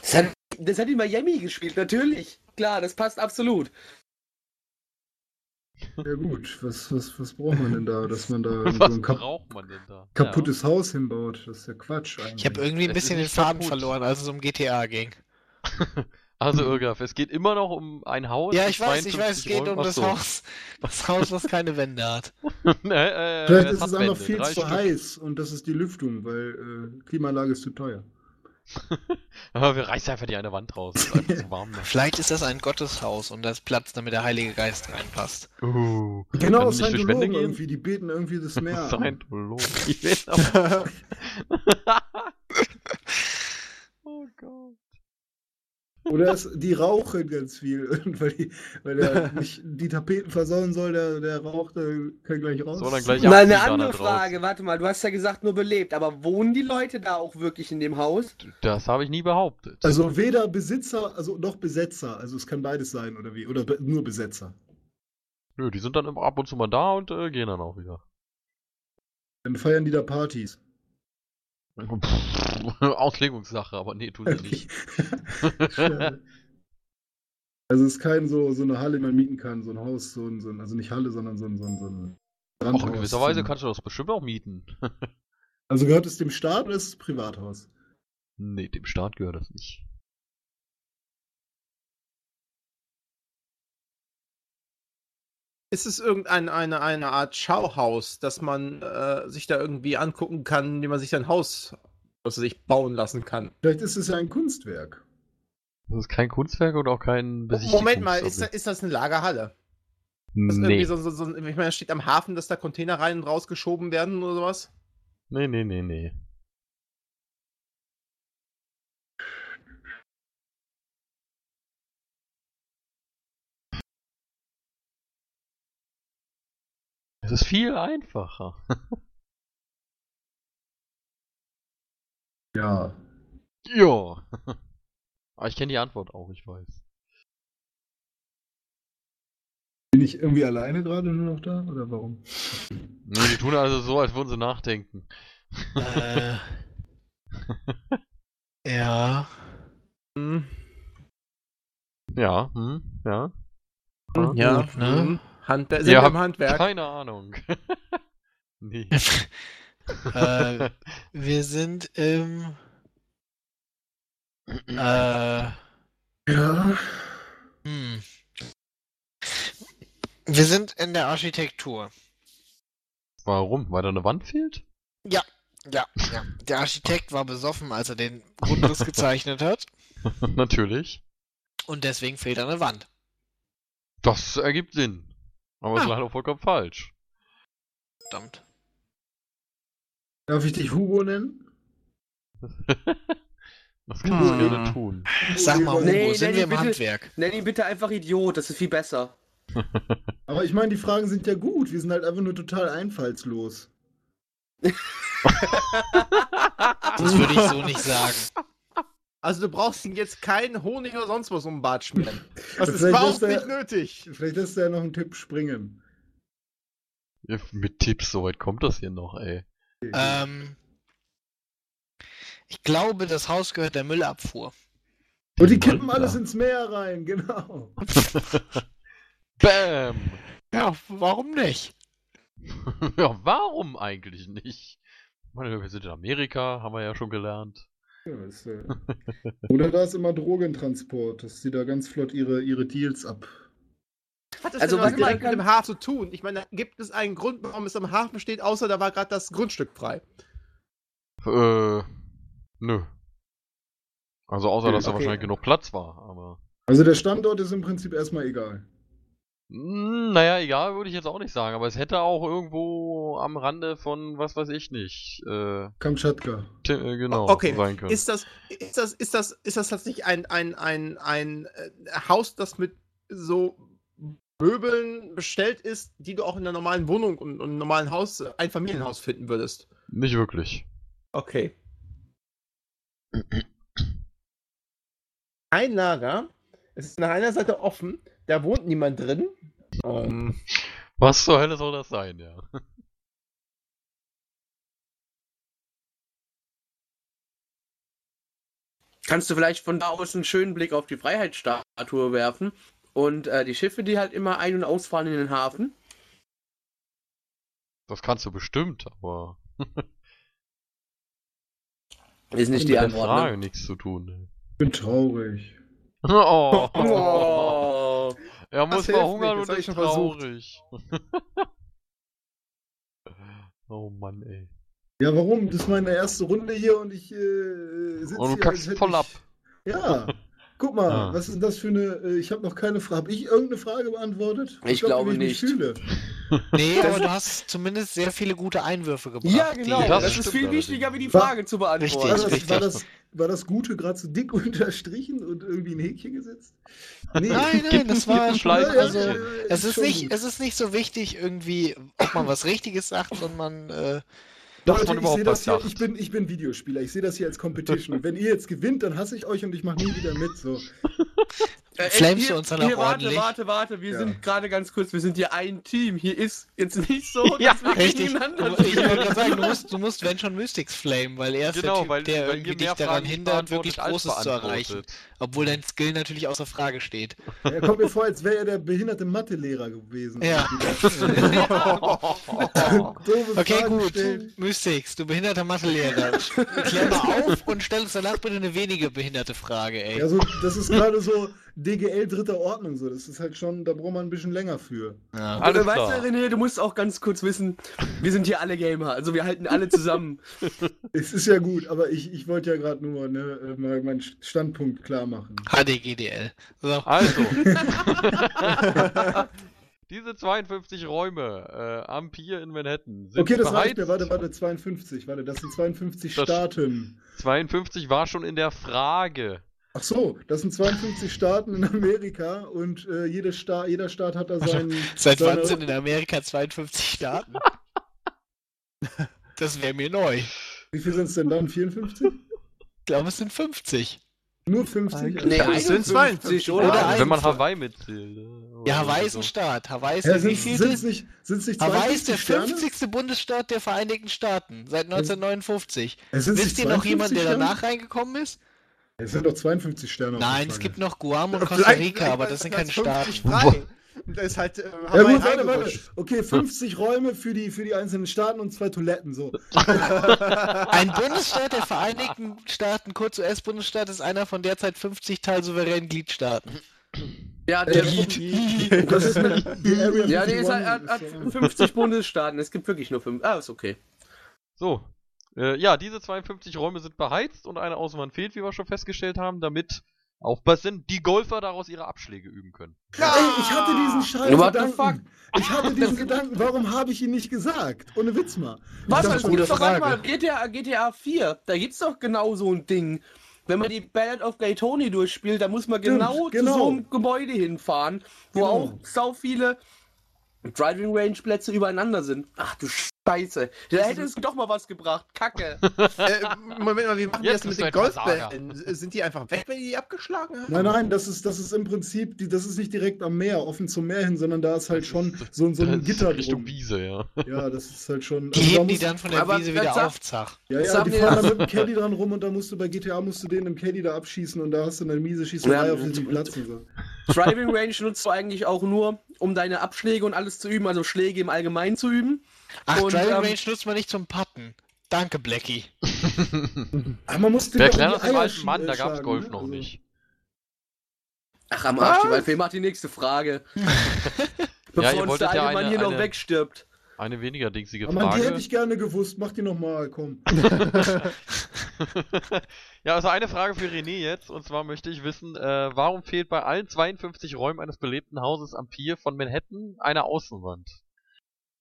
Das hat, das hat in Miami gespielt, natürlich. Klar, das passt absolut. ja gut, was, was, was braucht man denn da, dass man da so Was ein kap braucht man denn da? kaputtes Haus hinbaut? Das ist ja Quatsch eigentlich. Ich habe irgendwie ein bisschen den Faden kaputt. verloren, als es um GTA ging. Also, Irgaf, es geht immer noch um ein Haus. Ja, ich weiß, ich weiß, es 52 geht um das so. Haus. Das Haus, was keine Wände hat. nee, äh, Vielleicht es ist es einfach Wände, viel zu Stück. heiß und das ist die Lüftung, weil äh, Klimaanlage ist zu teuer. Aber wir reißen einfach die eine Wand raus. Es ist einfach zu warm. da. Vielleicht ist das ein Gotteshaus und das Platz, damit der Heilige Geist reinpasst. Uh, Genau, Scientologen gehen? irgendwie, die beten irgendwie das Meer. Scientologen. Die aber- oh Gott. Oder es, die rauchen ganz viel, weil, die, weil er nicht die Tapeten versauen soll, der, der raucht, der kann gleich raus. So, dann gleich Mal eine andere. Frage, warte mal, du hast ja gesagt, nur belebt, aber wohnen die Leute da auch wirklich in dem Haus? Das habe ich nie behauptet. Also weder Besitzer, also noch Besetzer, also es kann beides sein, oder wie? Oder be nur Besetzer. Nö, die sind dann immer ab und zu mal da und äh, gehen dann auch wieder. Dann feiern die da Partys. Pff, Auslegungssache, aber nee, tun sie nicht. Also es ist kein so, so eine Halle, die man mieten kann, so ein Haus, so ein, so ein also nicht Halle, sondern so ein, so ein, so ein Auch in gewisser Weise kannst du das bestimmt auch mieten. Also gehört es dem Staat oder ist es ein Privathaus? nee, dem Staat gehört das nicht. Ist es irgendeine eine, eine Art Schauhaus, dass man äh, sich da irgendwie angucken kann, wie man sich sein Haus was weiß ich, bauen lassen kann? Vielleicht ist es ja ein Kunstwerk. Das ist kein Kunstwerk und auch kein Moment mal, ist, da- ist das eine Lagerhalle? Nee. irgendwie so, so, so, ich meine, steht am Hafen, dass da Container rein und rausgeschoben werden oder sowas? nee, nee, nee, nee. Es ist viel einfacher. Ja. Ja. Aber ich kenne die Antwort auch, ich weiß. Bin ich irgendwie alleine gerade nur noch da oder warum? Nee, die tun also so, als würden sie nachdenken. Äh, ja. Hm. Ja, hm, ja. Ja, gut, ne? hm. Handwer Ihr sind wir habt im Handwerk. Keine Ahnung. nee. Äh, wir sind im. Äh, Ja. hm. Wir sind in der Architektur. Warum? Weil da eine Wand fehlt? Ja, ja. Der Architekt war besoffen, als er den Grundriss gezeichnet hat. Natürlich. Und deswegen fehlt eine Wand. Das ergibt Sinn. Aber ist Ah. leider vollkommen falsch. Verdammt. Darf ich dich Hugo nennen? Das kannst du Hm. gerne tun. Sag mal, Hugo, Nee, sind wir im bitte. Handwerk? Nenn ihn bitte einfach Idiot, das ist viel besser. Aber ich meine, die Fragen sind ja gut. Wir sind halt einfach nur total einfallslos. Das würde ich so nicht sagen. Also du brauchst ihm jetzt keinen Honig oder sonst was um den Bart schmieren. Das ist überhaupt er- nicht nötig. Vielleicht lässt er ja noch einen Tipp springen. Ja, Mit Tipps, so weit kommt das hier noch, ey. Ähm, ich glaube, das Haus gehört der Müllabfuhr. Und die kippen alles ins Meer rein, genau. Bam! Ja, warum nicht? ja, warum eigentlich nicht? Ich meine, wir sind in Amerika, haben wir ja schon gelernt. Ja, ist, äh... Oder da ist immer Drogentransport, dass sie da ganz flott ihre, ihre Deals ab. Hat das Also, denn was direkt mit dem Hafen zu tun? Ich meine, gibt es einen Grund, warum es am Hafen steht, außer da war gerade das Grundstück frei? Äh, nö. Also außer, dass da Okay. wahrscheinlich genug Platz war, aber... Also der Standort ist im Prinzip erstmal egal. Hm, Naja, egal, würde ich jetzt auch nicht sagen, aber es hätte auch irgendwo am Rande von, was weiß ich nicht, äh, Kamtschatka. Äh, genau, Okay, sein können. Ist das, ist das, ist das, ist das tatsächlich ein, ein, ein, ein äh, Haus, das mit so Möbeln bestellt ist, die du auch in einer normalen Wohnung und, und einem normalen Haus, äh, ein Familienhaus finden würdest? Nicht wirklich. Okay. Ein Lager. Es ist nach einer Seite offen. Da wohnt niemand drin. Ähm, Was zur Hölle soll das sein, ja? Kannst du vielleicht von da aus einen schönen Blick auf die Freiheitsstatue werfen und äh, die Schiffe, die halt immer ein- und ausfahren in den Hafen? Das kannst du bestimmt, aber Ist nicht mit die der Antwort. Frage Ne? nichts zu tun. Ich bin traurig. Oh, Oh. er muss verhungern nicht, und ist schon traurig. oh Mann, ey. Ja, warum? Das ist meine erste Runde hier und ich äh, sitze Und du hier, kackst voll ich... ab. Ja. Guck mal, Ah. was ist denn das für eine. Äh, ich habe noch keine Frage. Habe ich irgendeine Frage beantwortet? Ich glaub, glaube ich nicht. Fühle. Nee, aber du hast zumindest sehr viele gute Einwürfe gebracht. Ja, genau. Das Das, ist viel wichtiger, wie die War- Frage zu beantworten. War das, richtig. war, das, war das Gute gerade so dick unterstrichen und irgendwie ein Häkchen gesetzt? Nee. Nein, nein, das war ein schon, also, ja, es ist nicht, gut. es ist nicht so wichtig irgendwie, ob man was Richtiges sagt, sondern äh, dass Leute, man ich überhaupt was hier, ich bin, ich bin Videospieler, ich sehe das hier als Competition. Und wenn ihr jetzt gewinnt, dann hasse ich euch und ich mache nie wieder mit. So. Äh, Flamest hier- du uns dann auch hier, warte, ordentlich? warte, warte, wir Ja. sind gerade ganz kurz, wir sind hier ein Team. Hier ist jetzt nicht so, Ja, dass wir richtig. gegeneinander Du, ich wollte sagen, du musst, du musst, wenn schon, Mystics Flame, weil er ist Genau, der Typ, weil, der weil irgendwie dich daran hindert, wirklich Großes zu erreichen. Obwohl dein Skill natürlich außer Frage steht. Er kommt mir vor, als wäre er der behinderte Mathelehrer gewesen. Ja. Okay, Fragen gut. stellen. Mystics, du behinderter Mathelehrer. Klär mal auf und stell uns danach bitte eine wenige behinderte Frage, ey. Ja, so, das ist gerade so DGL dritter Ordnung. So. Das ist halt schon, da braucht man ein bisschen länger für. Ja. Alles weißt klar. du, René, du musst auch ganz kurz wissen, wir sind hier alle Gamer, also wir halten alle zusammen. Es ist ja gut, aber ich, ich wollte ja gerade nur ne, äh, mal meinen Standpunkt klar machen. HDGDL. So. Also. Diese 52 Räume äh, am Pier in Manhattan sind Okay, das reicht mir. Warte, warte, 52. Warte, das sind 52 Das- Staaten. 52 war schon in der Frage. Ach so, das sind 52 Staaten in Amerika und äh, jede Sta jeder Staat hat da seinen. Seit wann sind in Amerika 52 Staaten? Das wäre mir neu. Wie viel sind es denn dann? 54? Ich glaube, es sind 50. Nur 50? Nee, Das sind 51, oder? Oder Also, wenn man Hawaii mitzählt. äh, Ja, Hawaii ist ein Staat. Hawaii ist Ja, der sind es nicht, sind's nicht Hawaii ist der 52 Sterne? 50. Bundesstaat der Vereinigten Staaten seit 1959. Es sind Wisst ihr noch jemand, 52 der Sterne? danach reingekommen ist? Es sind doch 52 Sterne. auf der Nein, es gibt noch Guam und Costa Rica, aber das sind keine 50 Staaten. Frei. Und da ist halt äh, Ja gut, warte, warte. reingerutscht. Okay, 50 Räume für die, für die einzelnen Staaten und zwei Toiletten, so. Ein Bundesstaat der Vereinigten Staaten, kurz US-Bundesstaat, ist einer von derzeit 50 teilsouveränen Gliedstaaten. Ja, Äh, der, die, das ist mit, die Area ja, der 51 ist halt, hat, hat ist so- 50 Bundesstaaten, es gibt wirklich nur 5. Ah, ist okay. So. Äh, ja, diese 52 Räume sind beheizt und eine Außenwand fehlt, wie wir schon festgestellt haben, damit aufpassen, die Golfer daraus ihre Abschläge üben können. Ey, ich hatte diesen scheiß What the Gedanken. Ich hatte diesen Gedanken, warum habe ich ihn nicht gesagt? Ohne Witz mal. Ich Was? gute gibt's doch, warte Frage. mal, GTA, GTA 4, da gibt's doch genau so ein Ding, wenn man die Ballad of Gay Tony durchspielt, da muss man Stimmt, genau, genau. zu so einem Gebäude hinfahren, wo Genau. auch sau viele Driving Range Plätze übereinander sind. Ach du Scheiße. Da hätte es doch mal was gebracht. Kacke. äh, Moment mal, wie machen die Jetzt das mit den. Golfbällen? Sind die einfach weg, wenn die die abgeschlagen haben? Nein, nein, das ist, das ist im Prinzip, die, das ist nicht direkt am Meer, offen zum Meer hin, sondern da ist halt schon so, so ein Das ist Gitter Richtung drum. Wiese, ja. Ja, das ist halt schon. Die also da heben die dann von der Wiese wieder sagt- auf, Zach. Ja, ja, die fahren da mit dem Caddy dran rum und da musst du bei GTA musst du den im Caddy da abschießen und da hast du eine miese Schießerei Ja, auf diesem und- Platz und so. Driving Range nutzt du eigentlich auch nur, um deine Abschläge und alles zu üben, also Schläge im Allgemeinen zu üben. Ach, Und, Driving ähm, Range nutzt man nicht zum Putten. Danke, Blackie. Aber man muss den Wir doch in erklären die das dem alten Mann, da gab's Golf ne? noch Also- nicht. Ach, am Arsch, die? Waldfee macht die nächste Frage. Ja, Bevor ihr uns der alte ja Mann eine- hier noch eine- wegstirbt. Eine weniger dingsige Aber man, die hätte Frage. ich gerne gewusst. Mach die nochmal, komm. ja, also eine Frage für René jetzt. Und zwar möchte ich wissen, äh, warum fehlt bei allen 52 Räumen eines belebten Hauses am Pier von Manhattan eine Außenwand?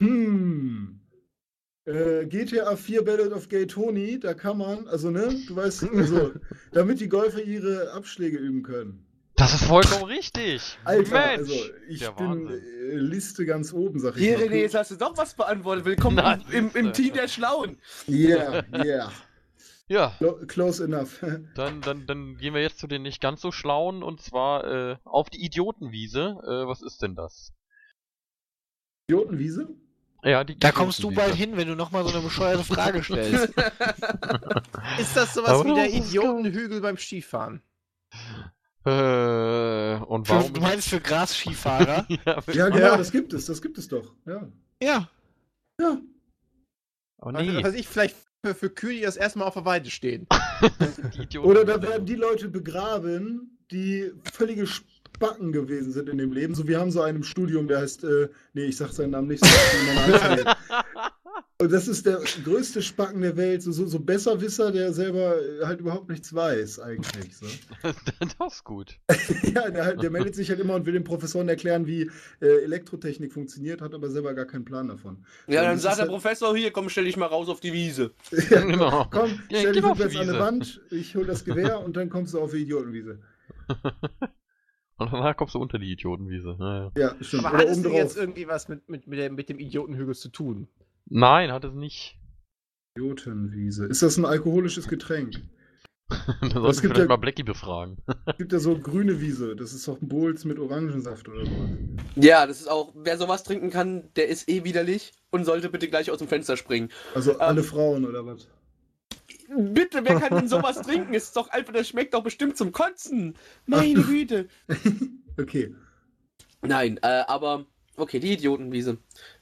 Hm. Äh, GTA 4 Ballad of Gay Tony, da kann man, also ne, du weißt, also, damit die Golfer ihre Abschläge üben können. Das ist vollkommen richtig. Alter, Mensch, also ich der bin Wahnsinn. äh, Liste ganz oben, sag ich Hier. René, jetzt hast du doch was beantwortet. Willkommen Na, im, im, im. Team der Schlauen. Yeah, yeah. Ja, Clo- Close enough. dann, dann, dann gehen wir jetzt zu den nicht ganz so schlauen und zwar äh, auf die Idiotenwiese. Äh, was ist denn das? Idiotenwiese? Ja, die Da kommst du bald hin, wenn du nochmal so eine bescheuerte Frage stellst. Ist das sowas Aber wie der Idiotenhügel beim Skifahren? Äh, und Für, warum? du meinst für Grasskifahrer? ja, Ja, genau, Ja. das gibt es, das gibt es doch. Ja. ja. Ja. oh Also, nee, was weiß ich, vielleicht für, für Kühe, die das erste Mal auf der Weide stehen. Oder da werden die Leute begraben, die völlige Spacken gewesen sind in dem Leben. So, wir haben so einen im Studium, der heißt, äh, nee, ich sag seinen Namen nicht, so Und das ist der größte Spacken der Welt, so, so, so Besserwisser, der selber äh, halt überhaupt nichts weiß, eigentlich. So. das ist gut. ja, der, halt, der meldet sich halt immer und will den Professoren erklären, wie äh, Elektrotechnik funktioniert, hat aber selber gar keinen Plan davon. Ja, dann das sagt ist der halt- Professor hier, komm, stell dich mal raus auf die Wiese. Ja, Genau. Komm, Ja, stell geh dich mal auf die rückwärts an eine. Wand, ich hol das Gewehr und dann kommst du auf die Idiotenwiese. Und danach kommst du unter die Idiotenwiese. Naja. Ja, stimmt. Aber hat es denn jetzt irgendwie was mit, mit, mit, dem, mit dem Idiotenhügel zu tun? Nein, hat es nicht. Idiotenwiese. Ist das ein alkoholisches Getränk? da solltest du gibt vielleicht ja- mal Blackie befragen. Es gibt ja so grüne Wiese. Das ist doch ein Bowls mit Orangensaft oder sowas. Ja, das ist auch, wer sowas trinken kann, der ist eh widerlich und sollte bitte gleich aus dem Fenster springen. Also alle Frauen oder was? Bitte, wer kann denn sowas trinken? Es ist doch einfach, das schmeckt doch bestimmt zum Kotzen. Meine Güte. Okay. Nein, äh, aber, okay, die Idiotenwiese.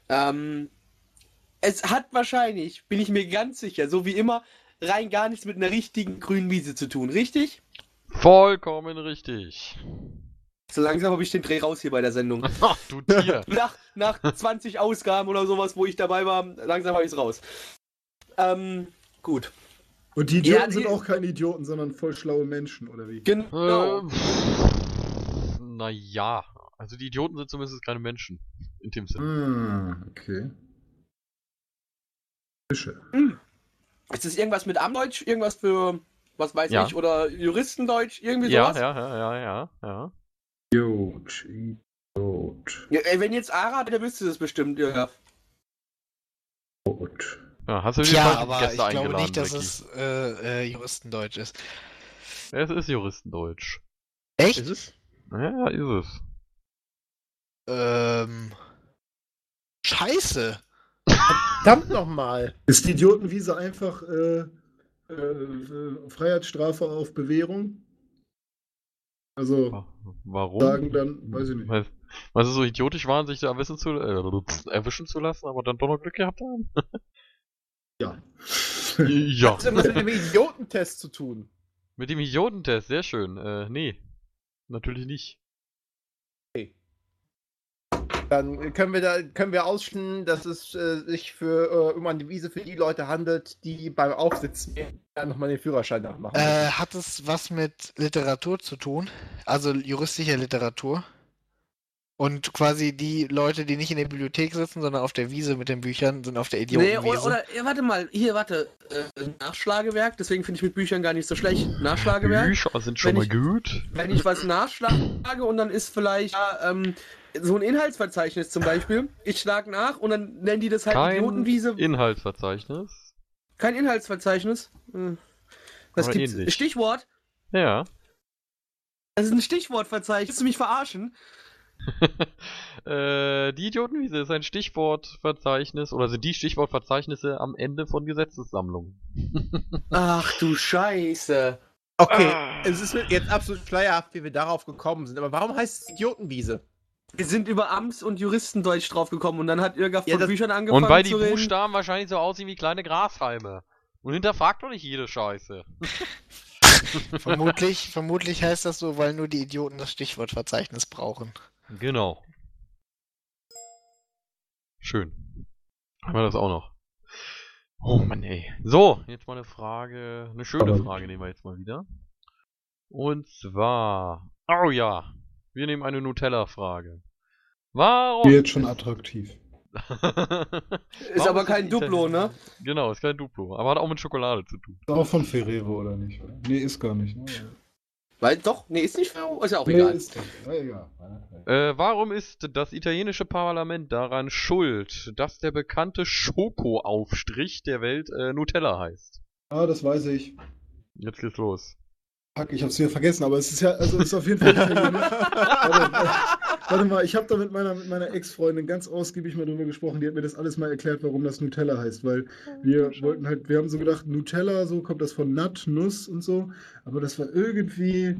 Ähm, es hat wahrscheinlich, bin ich mir ganz sicher, so wie immer, rein gar nichts mit einer richtigen grünen Wiese zu tun, richtig? Vollkommen richtig. So langsam habe ich den Dreh raus hier bei der Sendung. Ach, du Tier. Nach, nach 20 Ausgaben oder sowas, wo ich dabei war, langsam habe ich es raus. Ähm, gut. Und die Idioten Ja, die- sind auch keine Idioten, sondern voll schlaue Menschen, oder wie? Genau. Ähm, naja. Also die Idioten sind zumindest keine Menschen. In dem Sinne. Ah, okay. Fische. Ist das irgendwas mit Amdeutsch? Irgendwas für, was weiß Ja. ich, oder Juristendeutsch? Irgendwie Ja, sowas? ja, ja, ja, ja, ja. Idiot. Idiot. Ja, ey, wenn jetzt Ara, der wüsste das bestimmt, ja. Idiot. Ja hast du die Tja, aber Gäste ich glaube nicht, dass Blackie. es äh, äh, Juristendeutsch ist. Es ist Juristendeutsch. Echt? Ist es? Ja, ist es. Ähm. Scheiße. Verdammt nochmal. Ist die Idiotenwiese einfach äh, äh, Freiheitsstrafe auf Bewährung? Also Wa- Warum? sagen dann, weiß ich nicht. Weil, weil sie so idiotisch waren, sich da erwischen zu, äh, erwischen zu lassen, aber dann doch noch Glück gehabt haben? Ja. ja. Das hat irgendwas mit dem Idiotentest zu tun. Mit dem Idiotentest, sehr schön. Äh, nee. Natürlich nicht. Dann können wir da können wir ausschließen, dass es äh, sich für äh, um eine Wiese für die Leute handelt, die beim Aufsitzen nochmal den Führerschein nachmachen. Äh, hat es was mit Literatur zu tun? Also juristischer Literatur? Und quasi die Leute, die nicht in der Bibliothek sitzen, sondern auf der Wiese mit den Büchern, sind auf der Nee, Idiotenwiese. oder, oder ja, warte mal, hier, warte. Äh, Nachschlagewerk, deswegen finde ich mit Büchern gar nicht so schlecht. Nachschlagewerk. Bücher sind schon mal ich- gut. Wenn ich was nachschlage und dann ist vielleicht ja, ähm, so ein Inhaltsverzeichnis zum Beispiel. Ich schlage nach und dann nennen die das halt Kein Idiotenwiese. Inhaltsverzeichnis. Kein Inhaltsverzeichnis. Hm. Was Aber gibt's? ähnlich. Stichwort? Ja. Das ist ein Stichwortverzeichnis. Willst du mich verarschen? äh, die Idiotenwiese ist ein Stichwortverzeichnis oder sind die Stichwortverzeichnisse am Ende von Gesetzessammlungen. Ach du Scheiße. Okay, Ah. es ist jetzt absolut schleierhaft, wie wir darauf gekommen sind. Aber warum heißt es Idiotenwiese? Wir sind über Amts- und Juristendeutsch draufgekommen und dann hat Irga Ja, von das- Büchern angefangen Und weil die zu reden. Buchstaben wahrscheinlich so aussehen wie kleine Grashalme. Und hinterfragt doch nicht jede Scheiße. Vermutlich, vermutlich heißt das so, weil nur die Idioten das Stichwortverzeichnis brauchen. Genau. Schön. Haben wir das auch noch. Oh Mann, ey. So, jetzt mal eine Frage. Eine schöne Frage nehmen wir jetzt mal wieder. Und zwar. Oh ja. Wir nehmen eine Nutella-Frage. Warum? Jetzt schon attraktiv. Ist aber kein Duplo, ne? Genau, ist kein Duplo. Aber hat auch mit Schokolade zu tun. Ist auch von Ferrero oder nicht? Nee, ist gar nicht. Ne? Weil doch, nee, ist nicht Ferro, ist ja auch Nee, egal. ist egal. Äh, warum ist das italienische Parlament daran schuld, dass der bekannte Schokoaufstrich der Welt äh, Nutella heißt? Ah, das weiß ich. Jetzt geht's los. Fuck, ich hab's wieder vergessen, aber es ist ja, also es ist auf jeden Fall warte, äh, warte mal, ich habe da mit meiner, mit meiner Ex-Freundin ganz ausgiebig mal drüber gesprochen. Die hat mir das alles mal erklärt, warum das Nutella heißt, weil wir wollten halt, wir haben so gedacht, Nutella, so kommt das von Nut, Nuss und so, aber das war irgendwie,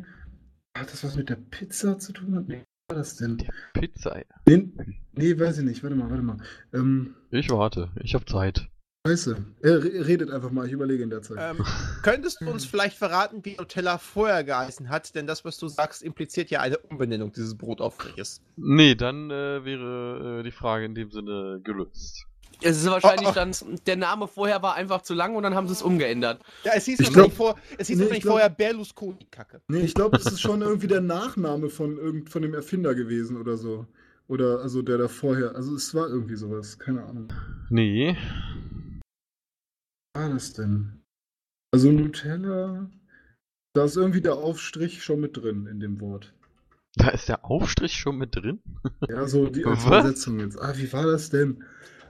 hat das was mit der Pizza zu tun? Nee, was war das denn? Pizza. Nee, nee, weiß ich nicht, warte mal, warte mal. Ähm, Ich warte, ich hab Zeit. Scheiße, äh, re- redet einfach mal, ich überlege in der Zeit. Ähm, könntest du uns vielleicht verraten, wie Nutella vorher geheißen hat? Denn das, was du sagst, impliziert ja eine Umbenennung dieses Brotaufstriches. Nee, dann äh, wäre äh, die Frage in dem Sinne gelöst. Es ist wahrscheinlich Oh, oh. dann, der Name vorher war einfach zu lang und dann haben sie es umgeändert. Ja, es hieß glaub- vor, es hieß Nee, glaub- vorher Berlusconi-Kacke. Nee, ich glaube, das ist schon irgendwie der Nachname von, irgend, von dem Erfinder gewesen oder so. Oder also der da vorher. Also es war irgendwie sowas, keine Ahnung. Nee. Was war das denn? Also Nutella. Da ist irgendwie der Aufstrich schon mit drin in dem Wort. Da ist der Aufstrich schon mit drin? Ja, so die? Übersetzung jetzt. Ah, wie war das denn?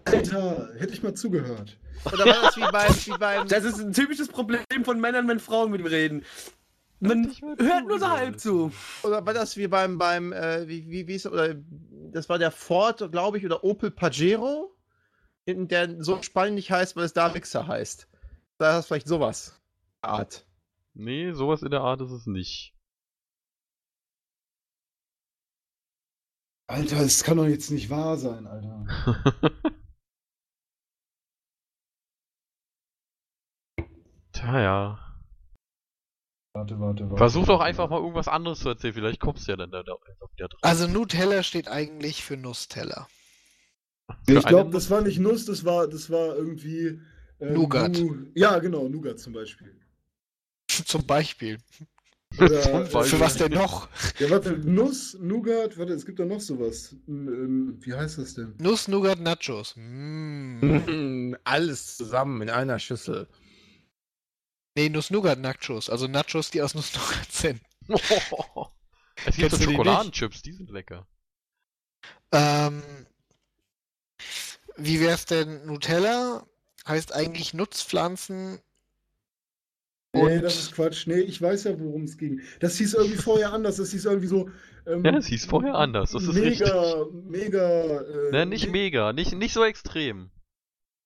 Alter, hätte ich mal zugehört. Oder war das wie beim, wie beim Das ist ein typisches Problem von Männern, wenn Frauen mit ihm reden. Man hört nur so halb zu. oder war das wie beim, beim, äh, wie, wie, wie ist, oder das war der Ford, glaube ich, oder Opel Pajero, in der so spannend nicht heißt, weil es da Mixer heißt. Da ist vielleicht sowas. Art. Nee, sowas in der Art ist es nicht. Alter, das kann doch jetzt nicht wahr sein, Alter. Tja, ja. Warte, warte, warte. Versuch doch einfach mal irgendwas anderes zu erzählen, vielleicht kommst du ja dann da, da einfach wieder drauf. Also Nutella steht eigentlich für Nussteller. Ich glaube, das war nicht Nuss, das war, das war irgendwie. ähm, Nougat. Nu- ja, genau, Nougat zum Beispiel. Zum Beispiel. Oder, Zum äh, Beispiel. Für was denn noch? Ja, warte, Nuss, Nougat, warte, es gibt da noch sowas. Wie heißt das denn? Nuss, Nougat, Nachos. Mm. Alles zusammen in einer Schüssel. Nee, Nuss, Nougat, Nachos. Also Nachos, die aus Nuss, Nougat sind. es gibt so? Schokoladenchips, die sind lecker. Ähm, wie wär's denn? Nutella heißt eigentlich Nutzpflanzen. Nee, das ist Quatsch. Nee, ich weiß ja, worum es ging. Das hieß irgendwie vorher anders. Das hieß irgendwie so. Ähm, Ja, es hieß vorher anders, das ist mega, Mega, äh, Ne, nicht me- mega, nicht, nicht so extrem.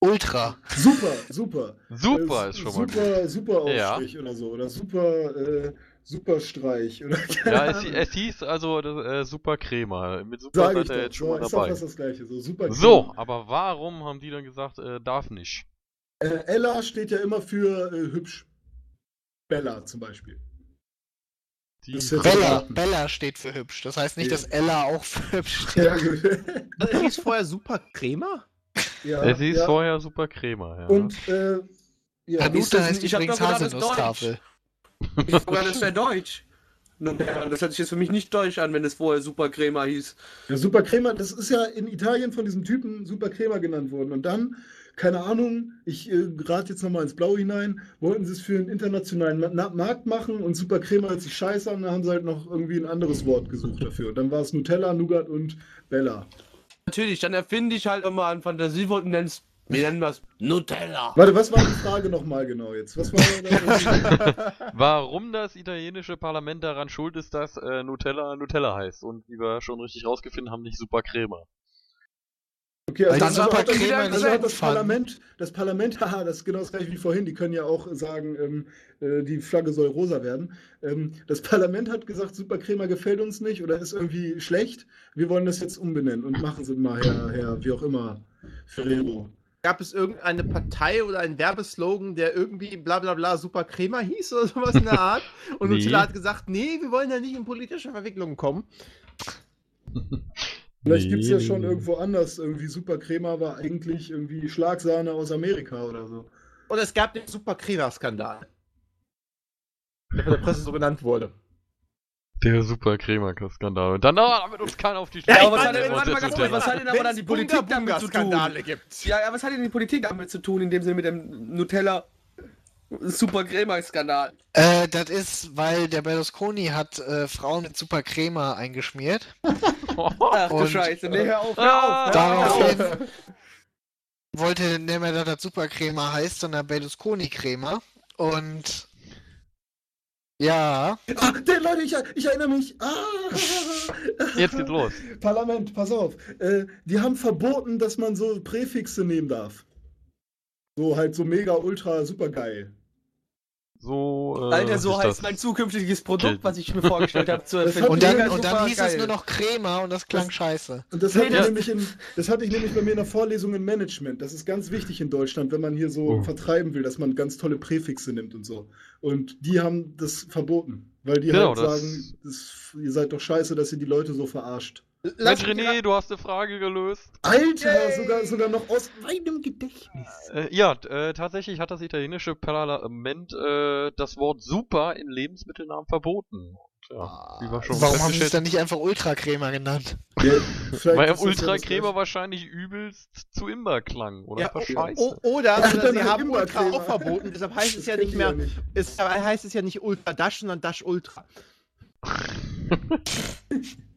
Ultra. Super, super. Super Äh, ist schon mal gut. Super, super Ja. Aufstrich oder so. Oder super, äh, super Streich. Oder keine Ja, es, es hieß also äh, Super Crema. Mit Super Sag ich seid ihr jetzt schon So, mal ist dabei. fast das gleiche. So, super So, aber warum haben die dann gesagt, äh, darf nicht? Äh, Ella steht ja immer für äh, hübsch. Bella zum Beispiel. Die Das ist jetzt- Bella. Bella steht für hübsch. Das heißt nicht, Ja. dass Ella auch für hübsch steht. Ja, gut. Also, er hieß vorher Super Crema? ja, es hieß ja. vorher Super Crema, ja. Und, äh, ja. Hanuta das heißt ich übrigens Haselnusstafel. Ich sogar das wäre Deutsch. Das hört sich jetzt für mich nicht deutsch an, wenn es vorher Super Crema hieß. Ja, Super Crema, das ist ja in Italien von diesem Typen Super Crema genannt worden. Und dann, keine Ahnung, ich äh, rate jetzt nochmal ins Blaue hinein, wollten sie es für einen internationalen Ma Markt machen und Super Crema hört sich scheiße an, da haben sie halt noch irgendwie ein anderes Wort gesucht dafür. Und dann war es Nutella, Nougat und Bella. Natürlich, dann erfinde ich halt immer ein Fantasiewort und nenn's, wir nennen das Nutella. Warte, was war die Frage nochmal genau jetzt? Was war da? Warum das italienische Parlament daran schuld ist, dass äh, Nutella Nutella heißt und wie wir schon richtig rausgefunden haben, nicht Super Crema. Okay, also, die also, Super hat das, also hat das. Parlament, das Parlament, haha, das ist genau das gleiche wie vorhin, die können ja auch sagen, ähm, äh, die Flagge soll rosa werden. Ähm, das Parlament hat gesagt, Super Crema gefällt uns nicht oder ist irgendwie schlecht. Wir wollen das jetzt umbenennen und machen Sie mal, Herr, Herr, wie auch immer, Ferrero. Gab es irgendeine Partei oder einen Werbeslogan, der irgendwie bla bla bla Super Crema hieß oder sowas in der Art? Und Nee. Nutella hat gesagt, nee, wir wollen da nicht in politische Verwicklungen kommen. Vielleicht gibt es ja Nee. schon irgendwo anders. Irgendwie Super Crema war eigentlich irgendwie Schlagsahne aus Amerika oder so. Und es gab den Super Crema-Skandal. Der von der Presse so genannt wurde. Der Super Crema-Skandal. Und dann ah, damit uns keiner auf die Ja, Straße aber was hat denn- warte mal ganz kurz, was hat denn aber dann die Politik damit zu tun? Skandale gibt. Ja, ja, was hat denn die Politik damit zu tun, in dem Sinne mit dem Nutella Super Crema-Skandal? Äh, das ist, weil der Berlusconi hat äh, Frauen mit super Crema eingeschmiert. Ach du Scheiße, nee, hör auf, hör Ah, auf. hör auf. Daraufhin wollte nicht mehr, dass das super Crema heißt, sondern Berlusconi Crema. Und ja, Ah, der, Leute, ich, ich erinnere mich. Ah, Jetzt geht's los. Parlament, pass auf. Äh, die haben verboten, dass man so Präfixe nehmen darf. So halt so mega, ultra, super geil. So, äh, Alter, so heißt das. mein zukünftiges Produkt, was ich mir vorgestellt habe, zu Das erfinden. und dann, und dann hieß geil. es nur noch Crema und das klang scheiße. Und das, Nee, hatte das- ich nämlich in, das hatte ich nämlich bei mir in der Vorlesung in Management. Das ist ganz wichtig in Deutschland, wenn man hier so Oh. vertreiben will, dass man ganz tolle Präfixe nimmt und so. Und die haben das verboten, weil die Genau, halt das- sagen, das, ihr seid doch scheiße, dass ihr die Leute so verarscht. Mensch, René, du hast eine Frage gelöst. Alter, sogar, sogar noch aus meinem Gedächtnis. Äh, ja, äh, tatsächlich hat das italienische Parlament äh, das Wort Super in Lebensmittelnamen verboten. Und, ja, wie wir schon Warum haben sie es dann nicht einfach Ultra Crema genannt? Ja, Weil ist im das ja Ultra das Crema Gleiche. wahrscheinlich übelst zu Imber klang. Oder Ja, einfach o- scheiße. o- oder, oder dann sie haben Ultra auch verboten, deshalb heißt es ja nicht mehr, ja es heißt es ja nicht Ultra Dash, sondern Dash Ultra.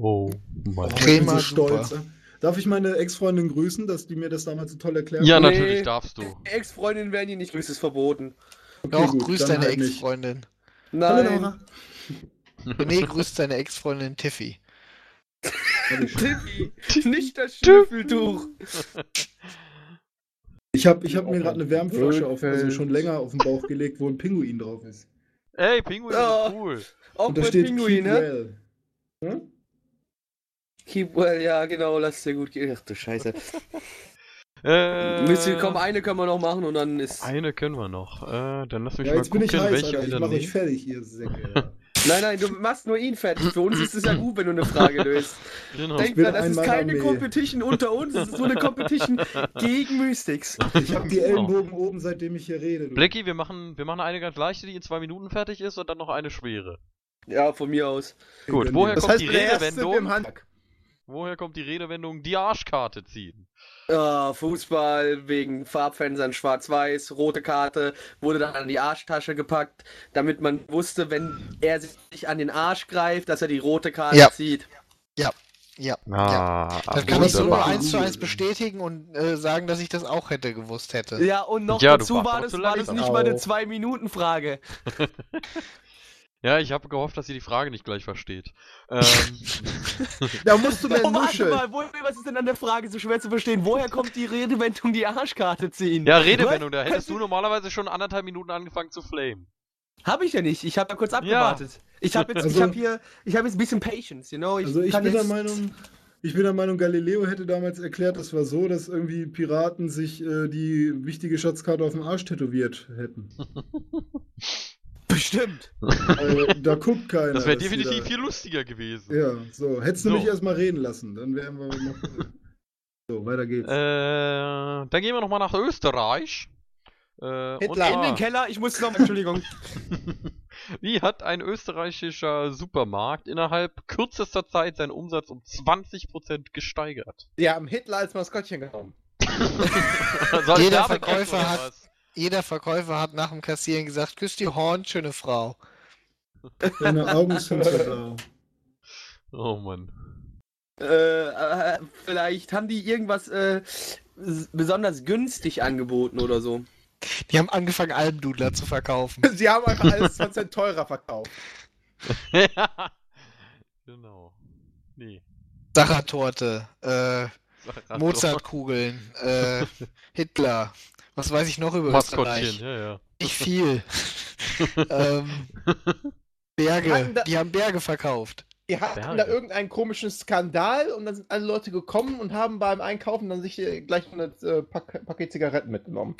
oh mein ich bin Crema, so stolz. Darf ich meine Ex-Freundin grüßen, dass die mir das damals so toll erklärt Ja, hat? Nee. natürlich darfst du. Ex-Freundinnen werden hier nicht grüßt, ist verboten. Okay, Doch, gut, grüß deine halt. Ex-Freundin. Hallo Nein. René grüßt seine Ex-Freundin Tiffy. Tippi, nicht das Schnüffeltuch. Ich habe ich hab mir gerade eine Wärmflasche auf, also schon länger auf den Bauch gelegt, wo ein Pinguin drauf ist. Ey, Pinguin Oh. ist cool. Auch Und da bei steht Pinguin, Keep ne? well. Hm? Keep well, ja, genau, lass dir gut gehen. Ach du Scheiße. Äh, Mist, komm, eine können wir noch machen und dann ist. Eine können wir noch. Äh, dann lass mich Ja, mal jetzt bin gucken, ich heiß, welche Alter. Ich euch nehmen. fertig, ihr Säcke. Nein, nein, du machst nur ihn fertig. Für uns ist es ja gut, wenn du eine Frage löst. Genau. Denk dran, das ist keine Armee. Competition unter uns, es ist nur eine Competition gegen Mystics. Ich habe die Ellenbogen oben, seitdem ich hier rede. du. Blackie, wir machen, wir machen eine ganz leichte, die in zwei Minuten fertig ist und dann noch eine schwere. Ja, von mir aus. Gut, woher. Das kommt heißt, die der erste Redewendung? Woher kommt die Redewendung die Arschkarte ziehen? Ah, Fußball wegen Farbfenstern schwarz-weiß, rote Karte, wurde dann an die Arschtasche gepackt, damit man wusste, wenn er sich an den Arsch greift, dass er die rote Karte Ja. zieht. Ja, ja. Ah, Das kann ich so nur eins zu eins bestätigen und äh, sagen, dass ich das auch hätte gewusst hätte. Ja, und noch Ja, dazu war das, war das nicht mal eine. Zwei-Minuten-Frage. Ja, ich habe gehofft, dass ihr die Frage nicht gleich versteht. Ähm, Da musst du mir Oh, warte nuscheln. mal, wo, was ist denn an der Frage so schwer zu verstehen? Woher kommt die Redewendung die Arschkarte ziehen? ja, Redewendung, da hättest du normalerweise schon anderthalb Minuten angefangen zu flamen. Habe ich ja nicht. Ich habe ja kurz abgewartet. Ich habe jetzt, ich Also- habe hier, ich habe jetzt ein bisschen Patience, you know. Ich Also ich kann bin der Meinung, ich bin der Meinung, Galileo hätte damals erklärt, das war so, dass irgendwie Piraten sich äh, die wichtige Schatzkarte auf dem Arsch tätowiert hätten. Bestimmt. äh, da guckt keiner. Das wäre definitiv da- viel lustiger gewesen. Ja, so. Hättest du So. mich erstmal reden lassen, dann wären wir noch. So, weiter geht's. Äh, dann gehen wir nochmal nach Österreich. Äh, und Hitler. In den Keller. Ich muss noch, Entschuldigung. Wie hat ein österreichischer Supermarkt innerhalb kürzester Zeit seinen Umsatz um 20% gesteigert? Die haben Hitler als Maskottchen genommen. Soll ich Jeder Verkäufer hat- was? Jeder Verkäufer hat nach dem Kassieren gesagt, küss die Horn, schöne Frau. Deine Augen sind so blau. Oh Mann. Äh, äh, vielleicht haben die irgendwas äh, besonders günstig angeboten oder so. Die haben angefangen, Almdudler zu verkaufen. Sie haben einfach alles 20 teurer verkauft. ja. Genau. Nee. Sachertorte, äh, Mozartkugeln, äh, Hitler. Was weiß ich noch über. Maskottchen, Österreich? ja, ja. Nicht viel. ähm, Berge, die haben Berge verkauft. Die hatten Berge. da irgendeinen komischen Skandal und dann sind alle Leute gekommen und haben beim Einkaufen dann sich äh, gleich ein äh, Pack Paket Zigaretten mitgenommen.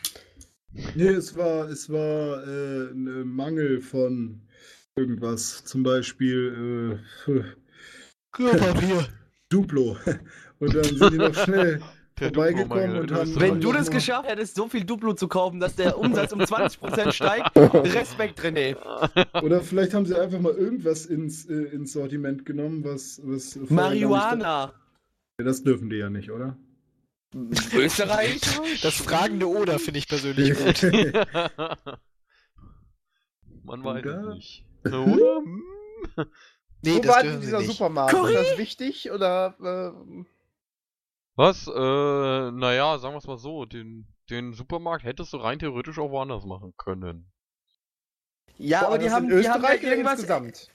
Nee, es war, es war äh, ein Mangel von irgendwas. Zum Beispiel äh, Klopapier. Duplo. Und dann sind die noch schnell vorbeigekommen und haben. Wenn du das geschafft hättest, so viel Duplo zu kaufen, dass der Umsatz um 20% steigt, Respekt, René. Oder vielleicht haben sie einfach mal irgendwas ins, äh, ins Sortiment genommen, was. was Marihuana. Ja, das dürfen die ja nicht, oder? Österreich? Das fragende Oder finde ich persönlich gut. Man weiß Oder? es nicht. Oder? Hm? Nee, Wo das war denn dieser nicht. Supermarkt? Curry? Ist das wichtig oder äh, Was? Äh, naja, sagen wir es mal so. Den, den Supermarkt hättest du rein theoretisch auch woanders machen können. Ja, aber die haben, die haben ja Österreich oder irgendwas. insgesamt?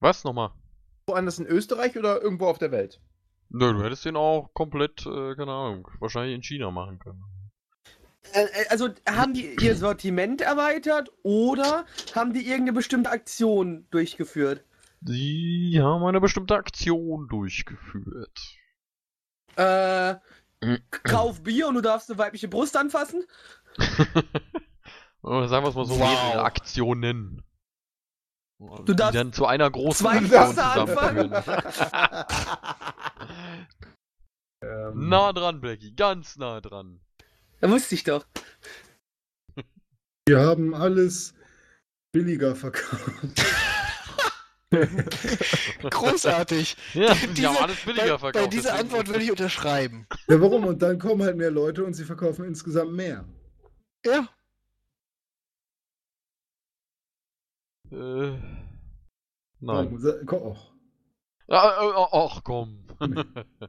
Was nochmal? Woanders in Österreich oder irgendwo auf der Welt? Nö, du hättest den auch komplett, äh, keine Ahnung, wahrscheinlich in China machen können. Äh, äh, also haben die ihr Sortiment erweitert oder haben die irgendeine bestimmte Aktion durchgeführt? Sie haben eine bestimmte Aktion durchgeführt. Äh, kauf Bier und du darfst eine weibliche Brust anfassen? Sagen wir es mal so, Wow. mehrere Aktionen. Du die darfst dann zu einer großen zwei Aktion Fässer anfangen? zusammenführen. Ähm, nah dran, Blackie, ganz nah dran. Da wusste ich doch. Wir haben alles billiger verkauft. Großartig. Ja, die Diese- haben alles billiger bei, verkauft. bei dieser deswegen- Antwort würde ich unterschreiben. Ja, warum? Und dann kommen halt mehr Leute und sie verkaufen insgesamt mehr. Ja. Äh, nein. Warum? Sa- ko- Och. Ah, äh, oh, ach komm.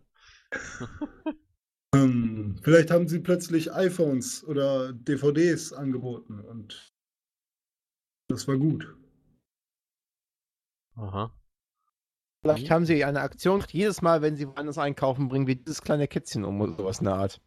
Hm, vielleicht haben sie plötzlich iPhones oder DVDs angeboten und das war gut. Aha. Vielleicht haben sie eine Aktion. Jedes Mal, wenn sie woanders einkaufen, bringen wir dieses kleine Kätzchen um oder sowas in der Art.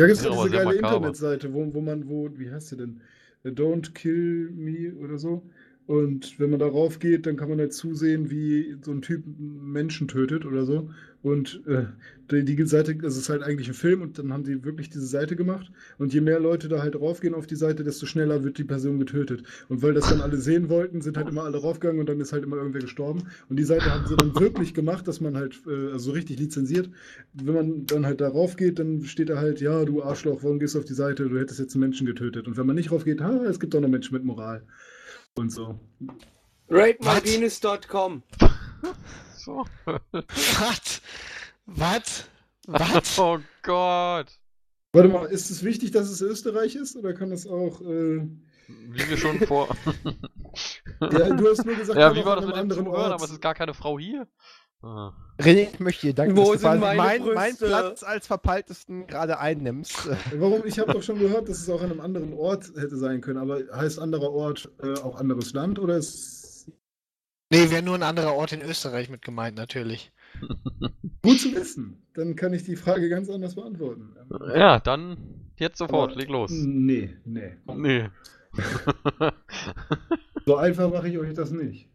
Ja, gibt es Ja, diese geile. Internetseite, wo, wo man, wo, wie heißt sie denn? Don't Kill Me oder so. Und wenn man darauf geht, dann kann man halt zusehen, wie so ein Typ Menschen tötet oder so. Und äh, die, die Seite, das ist halt eigentlich ein Film und dann haben die wirklich diese Seite gemacht. Und je mehr Leute da halt draufgehen auf die Seite, desto schneller wird die Person getötet. Und weil das dann alle sehen wollten, sind halt immer alle raufgegangen und dann ist halt immer irgendwer gestorben. Und die Seite haben sie dann wirklich gemacht, dass man halt, äh, also so richtig lizenziert, wenn man dann halt darauf geht, dann steht da halt, ja, du Arschloch, warum gehst du auf die Seite? Du hättest jetzt einen Menschen getötet. Und wenn man nicht drauf geht, ha, es gibt doch noch Menschen mit Moral. Und so. RateMyPenis.com so. Was? Was? Was? Oh Gott. Warte mal, ist es wichtig, dass es Österreich ist? Oder kann es auch. Äh, Wie wir schon vor. ja, du hast nur gesagt, ja, wie war das mit einem dem Zuhören? Ort. Aber es ist gar keine Frau hier. Ah. René, ich möchte dir danken, Wo dass du mein, mein? Platz als Verpeiltesten gerade einnimmst. Warum? Ich habe doch schon gehört, dass es auch an einem anderen Ort hätte sein können. Aber heißt anderer Ort äh, auch anderes Land? Oder ist. Nee, wäre nur ein anderer Ort in Österreich mit gemeint, natürlich. Gut zu wissen. Dann kann ich die Frage ganz anders beantworten. Ja, dann jetzt sofort, Aber- leg los. Nee, nee. Nee. So einfach mache ich euch das nicht.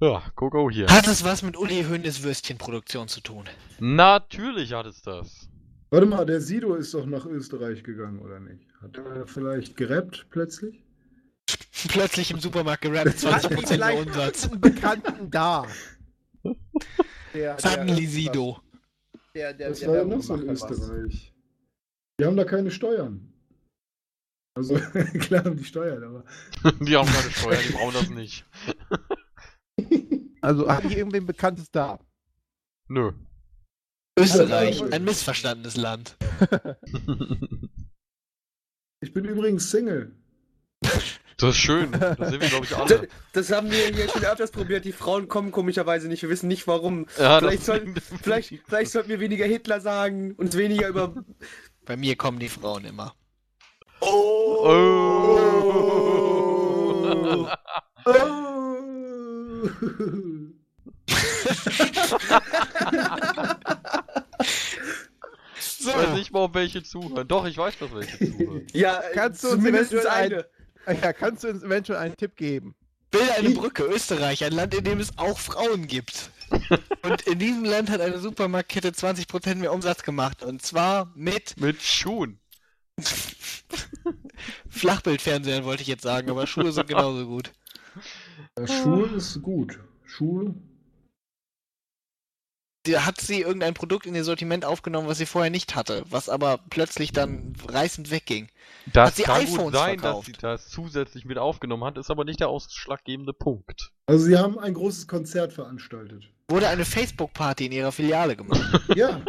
ja, go go hier. Hat es was mit Uli Hoeneß Würstchenproduktion zu tun? Natürlich hat es das. Warte mal, der Sido ist doch nach Österreich gegangen, oder nicht? Hat er vielleicht gerappt plötzlich? Plötzlich im Supermarkt gerappt, 20% mehr Umsatz. einen Bekannten da. Der, Suddenly Sido. Der, der, Das der war ja noch so in hat was. Österreich. Die haben da keine Steuern. Also klar haben die Steuern, aber. die haben keine Steuer, die brauchen das nicht. Also habe ich irgendwen Bekanntes da? Nö. Österreich, Also- ein missverstandenes Land. Ich bin übrigens Single. Das ist schön. Das sind wir, glaube ich, Das, alle. das haben wir hier schon öfters probiert. Die Frauen kommen komischerweise nicht. Wir wissen nicht warum. Ja, vielleicht, das- sollten, vielleicht, vielleicht sollten wir weniger Hitler sagen und weniger über. Bei mir kommen die Frauen immer. Oh. Oh. So, Ich weiß nicht mal, ob welche zuhören. Doch, ich weiß, dass welche zuhören. Ja, Kannst du uns zumindest eventuell eine. Ja, kannst du uns eventuell einen Tipp geben? bilde eine Brücke, Österreich, ein Land, in dem es auch Frauen gibt. Und in diesem Land hat eine Supermarktkette 20% mehr Umsatz gemacht. Und zwar mit Mit Schuhen. Flachbildfernsehern, wollte ich jetzt sagen, aber Schuhe sind genauso gut. Ja, Schuhe ist gut. Schuhe. Da hat sie irgendein Produkt in ihr Sortiment aufgenommen, was sie vorher nicht hatte, was aber plötzlich dann reißend wegging. Das Hat sie kann iPhones gut sein, dass verkauft? sie das zusätzlich mit aufgenommen hat, ist aber nicht der ausschlaggebende Punkt. Also sie haben ein großes Konzert veranstaltet. Wurde eine Facebook-Party in ihrer Filiale gemacht. Ja.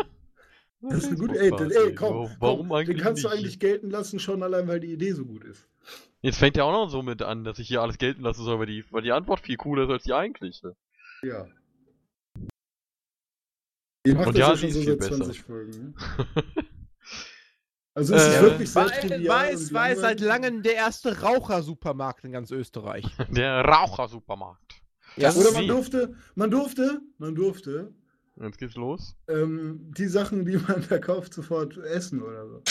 Das ist eine gute. Ey, ey komm, Warum komm eigentlich den kannst du nicht? eigentlich gelten lassen, schon allein, weil die Idee so gut ist. Jetzt fängt ja auch noch so mit an, dass ich hier alles gelten lassen soll, weil die, weil die Antwort viel cooler ist als die eigentliche. Ja. Ihr macht Und das ja, ja, schon ist so viel seit besser. 20 Folgen. Ne? Also es ist Äh, wirklich War, sehr es war langweilig. seit langem der erste Rauchersupermarkt in ganz Österreich. Der Rauchersupermarkt. Das Oder ist man durfte, man durfte, man durfte Jetzt geht's los. ähm, die Sachen, die man da kauft, sofort essen oder so.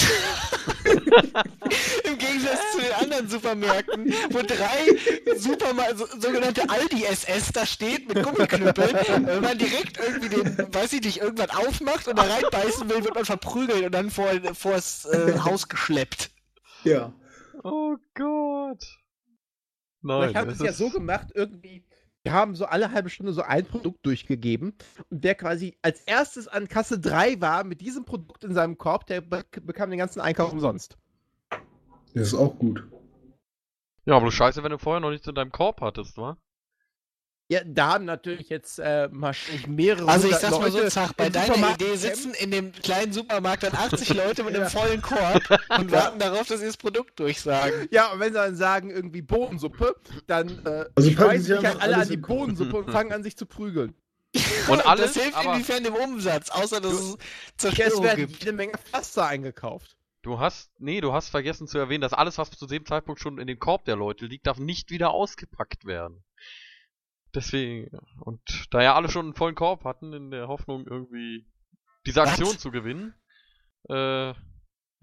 Gegensatz zu den anderen Supermärkten, wo drei Supermar so, sogenannte Aldi-SS da steht mit Gummiknüppeln, wenn man direkt irgendwie den, weiß ich nicht, irgendwann aufmacht und da reinbeißen will, wird man verprügelt und dann vor, vors äh, Haus geschleppt. Ja. Oh Gott. Nein, haben sie es ja so gemacht, irgendwie. Wir haben so alle halbe Stunde so ein Produkt durchgegeben. Und wer quasi als erstes an Kasse 3 war mit diesem Produkt in seinem Korb, der be bekam den ganzen Einkauf umsonst. Das ist auch gut. Ja, aber du scheiße, wenn du vorher noch nichts in deinem Korb hattest, wa? Ja, da haben natürlich jetzt äh, wahrscheinlich mehrere. Also ich sag's mal so, Zach, bei deiner Supermarkt Idee sitzen in dem kleinen Supermarkt dann 80 Leute mit einem vollen Korb und warten darauf, dass sie das Produkt durchsagen. Ja, und wenn sie dann sagen, irgendwie Bohnensuppe, dann äh, Also schmeißen sie sich halt alle an die. Bohnensuppe und fangen an sich zu prügeln. Und alles, das hilft aber inwiefern dem Umsatz, außer dass es Ja, es Zerstörung werden gibt. jede Menge Pflaster eingekauft. Du hast, nee, du hast vergessen zu erwähnen, dass alles, was zu dem Zeitpunkt schon in dem Korb der Leute liegt, darf nicht wieder ausgepackt werden. Deswegen, und da ja alle schon einen vollen Korb hatten, in der Hoffnung irgendwie diese Was? Aktion zu gewinnen, äh,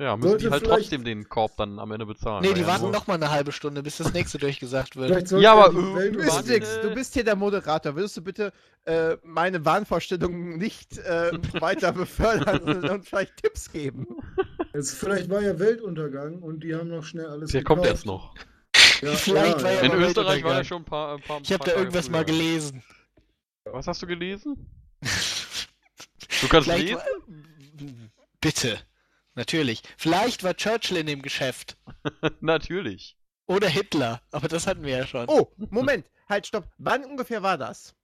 ja, müssen Sollte die halt trotzdem den Korb dann am Ende bezahlen. Nee, die ja warten nur- noch mal eine halbe Stunde, bis das nächste durchgesagt wird. Ja, aber Du bist nix, du bist hier der Moderator. Würdest du bitte äh, meine Wahnvorstellungen nicht äh, weiter befördern und vielleicht Tipps geben? Es, vielleicht war ja Weltuntergang und die haben noch schnell alles Der kommt gekauft. erst noch. Ja, Vielleicht ja, war ja. In Österreich war ja schon ein paar, ein paar Ich habe da irgendwas mal früher. gelesen. Was hast du gelesen? Du kannst Vielleicht lesen? war... Bitte. Natürlich. Vielleicht war Churchill in dem Geschäft. Natürlich. Oder Hitler. Aber das hatten wir ja schon. Oh, Moment, halt, stopp. Wann ungefähr war das?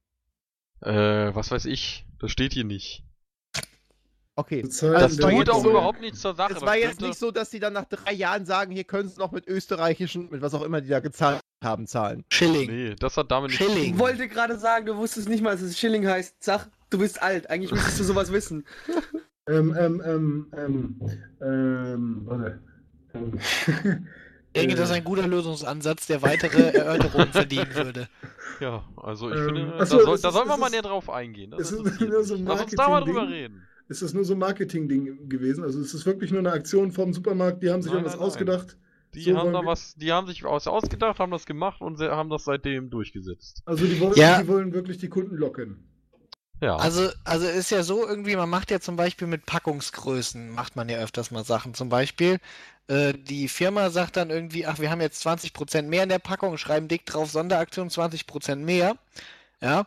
Äh, was weiß ich. Das steht hier nicht. Okay. Also Das tut jetzt auch so- überhaupt nichts zur Sache. Es Das war jetzt nicht so, dass sie dann nach drei Jahren sagen, hier können sie noch mit österreichischen, mit was auch immer die da gezahlt haben, zahlen. Schilling. Nee, das hat damit nichts zu Schilling. Ich wollte gerade sagen, du wusstest nicht mal, dass es Schilling heißt. Sag, du bist alt. Eigentlich müsstest du sowas wissen. Ähm, ähm, ähm, ähm, ähm, warte. Ähm, Ich denke, das ist ein guter Lösungsansatz, der weitere Erörterungen verdienen würde. Ja, also ich Ähm, finde, ach da, so, soll, da ist- sollen wir mal ist- näher drauf eingehen. Das ist so mich. ein Lass uns da mal drüber reden. Ist das nur so ein Marketing-Ding gewesen? Also es ist wirklich nur eine Aktion vom Supermarkt, die haben sich Nein, irgendwas nein, nein. ausgedacht. Die So haben da wir- was, die haben sich was ausgedacht, haben das gemacht und sie haben das seitdem durchgesetzt. Also die wollen, Ja. die wollen wirklich die Kunden locken. Ja. Also, also ist ja so irgendwie, man macht ja zum Beispiel mit Packungsgrößen, macht man ja öfters mal Sachen. Zum Beispiel, äh, die Firma sagt dann irgendwie, ach, wir haben jetzt 20% mehr in der Packung, schreiben dick drauf, Sonderaktion 20% mehr. Ja.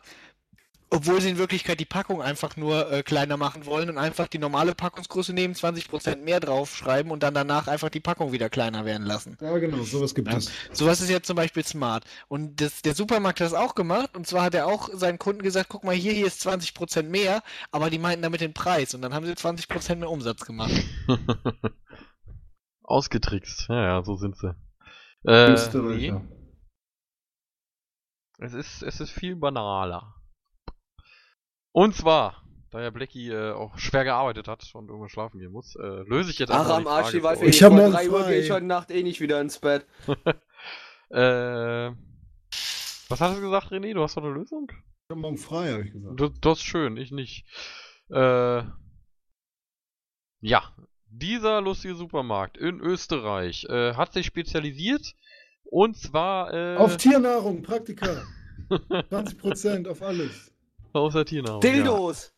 Obwohl sie in Wirklichkeit die Packung einfach nur äh, kleiner machen wollen und einfach die normale Packungsgröße nehmen, 20% mehr draufschreiben und dann danach einfach die Packung wieder kleiner werden lassen. Ja, genau, sowas gibt Ja. es. Sowas ist jetzt zum Beispiel smart. Und das, der Supermarkt hat das auch gemacht. Und zwar hat er auch seinen Kunden gesagt, guck mal, hier, hier ist 20% mehr, aber die meinten damit den Preis. Und dann haben sie 20% mehr Umsatz gemacht. Ausgetrickst. Ja, ja, so sind sie. Äh, nee, Österreicher. es ist, es ist viel banaler. Und zwar, da ja Blackie äh, auch schwer gearbeitet hat und irgendwann schlafen gehen muss, äh, löse ich jetzt Ach, einfach am die Arsch, Frage die Waffe. Ich hab um morgen 3 Uhr frei. gehe ich heute Nacht eh nicht wieder ins Bett. äh, was hast du gesagt, René? Du hast doch eine Lösung? Ich hab morgen frei, habe ich gesagt. Das, das ist schön, ich nicht. Äh, ja, dieser lustige Supermarkt in Österreich äh, hat sich spezialisiert und zwar äh, Auf Tiernahrung, Praktika. 20% auf alles. Außer Tiernahrung. Ja. Dildos!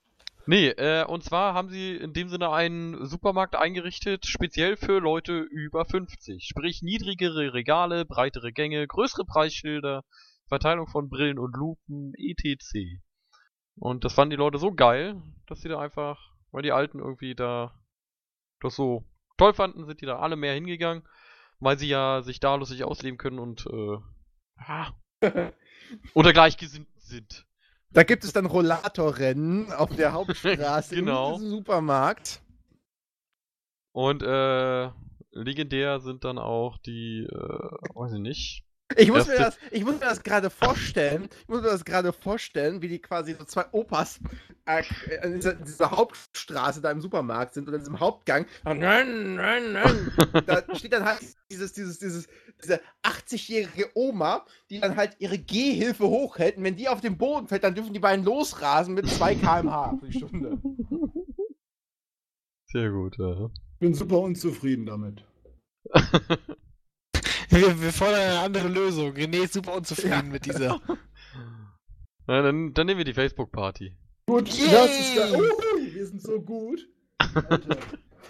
Nee, äh, und zwar haben sie in dem Sinne einen Supermarkt eingerichtet, speziell für Leute über 50. Sprich niedrigere Regale, breitere Gänge, größere Preisschilder, Verteilung von Brillen und Lupen, etc. Und das fanden die Leute so geil, dass sie da einfach, weil die Alten irgendwie da das so toll fanden, sind die da alle mehr hingegangen, weil sie ja sich da lustig ausleben können und äh, ja, oder gleichgesinnt sind. Da gibt es dann Rollatorrennen auf der Hauptstraße Genau. in diesem Supermarkt. Und äh, legendär sind dann auch die, äh, weiß ich nicht. Ich muss, mir das, ich muss mir das gerade vorstellen. Ich muss mir das gerade vorstellen, wie die quasi so zwei Opas äh, in dieser, dieser Hauptstraße da im Supermarkt sind oder in diesem Hauptgang. Da steht dann halt dieses, dieses, dieses, diese 80-jährige Oma, die dann halt ihre Gehhilfe hochhält. Und wenn die auf den Boden fällt, dann dürfen die beiden losrasen mit 2 km/h für die Stunde. Sehr gut, ja. Bin super unzufrieden damit. Wir, wir fordern eine andere Lösung. René ist super unzufrieden mit dieser. Na, dann, dann nehmen wir die Facebook-Party. Gut, Yay! das ist geil. Uhu, wir sind so gut. Alter.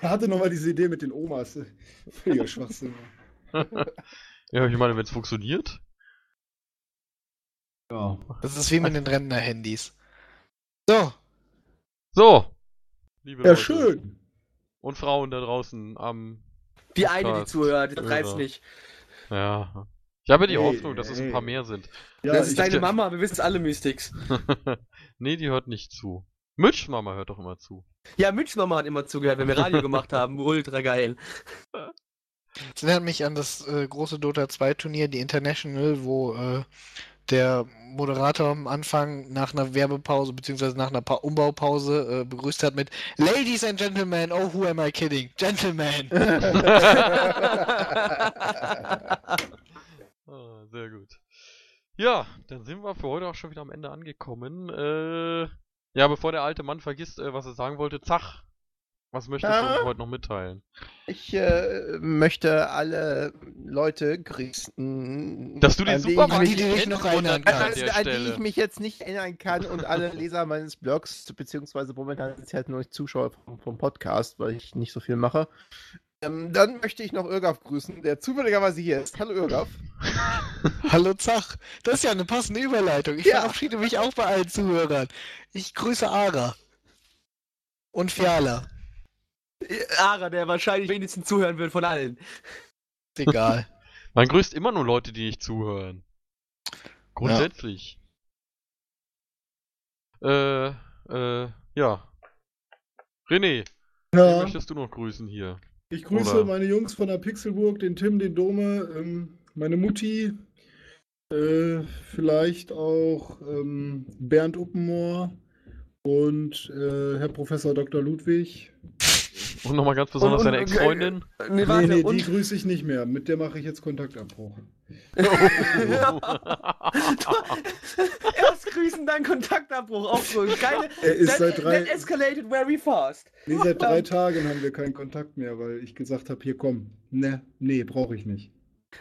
Er hatte nochmal diese Idee mit den Omas. Völliger Schwachsinn. Ja, ich meine, wenn es funktioniert. Ja. Das ist wie mit den Rentner-Handys. So, So. Liebe Ja, Leute. schön. Und Frauen da draußen am. Die eine, die Podcast. zuhört, das Ja. reizt nicht. Ja. Ich habe die Hey, Hoffnung, dass es ein hey. paar mehr sind. Ja, das ist ich, deine ja- Mama, wir wissen es alle, Mystics. nee, die hört nicht zu. Mitch Mama hört doch immer zu. Ja, Mitch Mama hat immer zugehört, wenn wir Radio gemacht haben. Ultra geil. das erinnert mich an das äh, große Dota 2 Turnier, die International, wo äh, der Moderator am Anfang nach einer Werbepause bzw. nach einer pa Umbaupause äh, begrüßt hat mit Ladies and Gentlemen, oh who am I kidding? Gentlemen! Ah, sehr gut. Ja, dann sind wir für heute auch schon wieder am Ende angekommen. Äh, ja, bevor der alte Mann vergisst, äh, was er sagen wollte, Zach, was möchtest du Ja? uns heute noch mitteilen? Ich äh, möchte alle Leute grüßen. Dass du den an die ich Supermarkt die, die mich- dich noch erinnern an kannst. an, der an die ich mich jetzt nicht erinnern kann und alle Leser meines Blogs, beziehungsweise momentan sind es halt nur Zuschauer vom, vom Podcast, weil ich nicht so viel mache. Ähm, dann möchte ich noch Irgaf grüßen, der zufälligerweise hier ist. Hallo Irgaf. Hallo Zach, das ist ja eine passende Überleitung. Ich Ja. verabschiede mich auch bei allen Zuhörern. Ich grüße Ara. Und Fiala. Ara, der wahrscheinlich wenigstens zuhören wird von allen. Ist egal. Man grüßt immer nur Leute, die nicht zuhören. Grundsätzlich. Äh, äh, ja. René, wen Ja, möchtest du noch grüßen hier? ich grüße Oder- meine Jungs von der Pixelburg, den Tim, den Dome, ähm, meine Mutti, äh, vielleicht auch ähm, Bernd Uppenmoor und äh, Herr Professor Dr. Ludwig. Und nochmal ganz besonders Und- deine und- Ex-Freundin. Nee, Nee, warte, nee, die und grüße ich nicht mehr. Mit der mache ich jetzt Kontaktabbruch. erst grüßen, dann Kontaktabbruch. Auch so. Geile. Er ist that, seit drei, that escalated very fast. nee, seit drei Tagen haben wir keinen Kontakt mehr, weil ich gesagt habe, hier komm. Ne, nee, brauche ich nicht.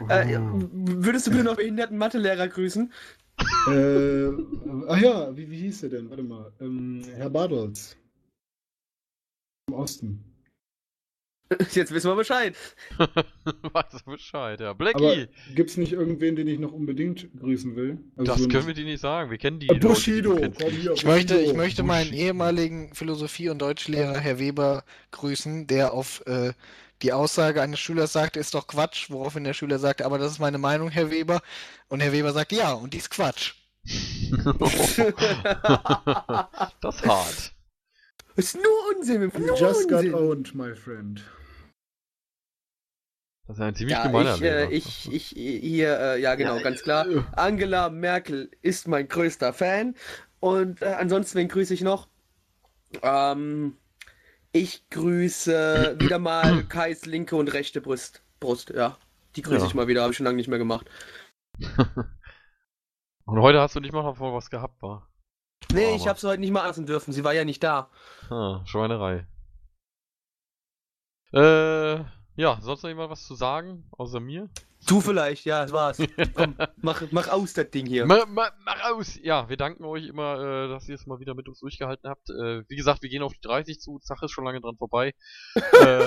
Äh, würdest du bitte noch behinderten Mathelehrer grüßen? Äh, ach ja, wie, wie hieß er denn? Warte mal. Ähm, Herr Bartels. Im Osten. Jetzt wissen wir Bescheid. Weiß Bescheid, ja. Aber Blackie, gibt's nicht irgendwen, den ich noch unbedingt grüßen will? Also das so können wir dir nicht sagen. Wir kennen die. Ah, Leute, die du Bushido, Ich möchte, ich Bushido. möchte meinen Bushido. ehemaligen Philosophie- und Deutschlehrer, Herr Weber, grüßen, der auf äh, die Aussage eines Schülers sagte, ist doch Quatsch, woraufhin der Schüler sagte, aber das ist meine Meinung, Herr Weber. Und Herr Weber sagt, ja, und die ist Quatsch. das ist hart. ist nur Unsinn, nur just got Unsinn. owned, my friend. Das ist ein ziemlich Ja, gemeiner ich, äh, Lehrer. ich, ich, hier, äh, ja genau, ganz klar. Angela Merkel ist mein größter Fan. Und äh, ansonsten, wen grüße ich noch? Ähm, ich grüße wieder mal Kais linke und rechte Brust. Brust, ja. Die grüße Ja. ich mal wieder, habe ich schon lange nicht mehr gemacht. Und heute hast du nicht mal davor was gehabt, war. Nee, Aber- ich habe sie heute nicht mal anfassen dürfen, sie war ja nicht da. Ah, Schweinerei. Äh, ja, sonst noch jemand was zu sagen, außer mir? Du vielleicht, ja, das war's. Komm, mach, mach aus das Ding hier. Ma, ma, mach aus! Ja, wir danken euch immer, äh, dass ihr es mal wieder mit uns durchgehalten habt. Äh, wie gesagt, wir gehen auf die 30 zu, Sache ist schon lange dran vorbei. äh,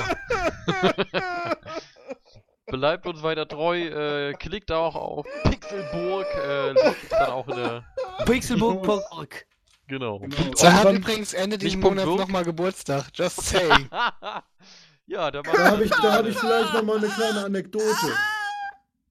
bleibt uns weiter treu, äh, klickt auch auf Pixelburg, äh, dann auch in der, Pixelburg.org. genau. Genau. Sie hat übrigens Ende dieses Punkt Monats nochmal Geburtstag, just saying. ja, da Da habe ich, da hab ich vielleicht noch mal eine kleine Anekdote.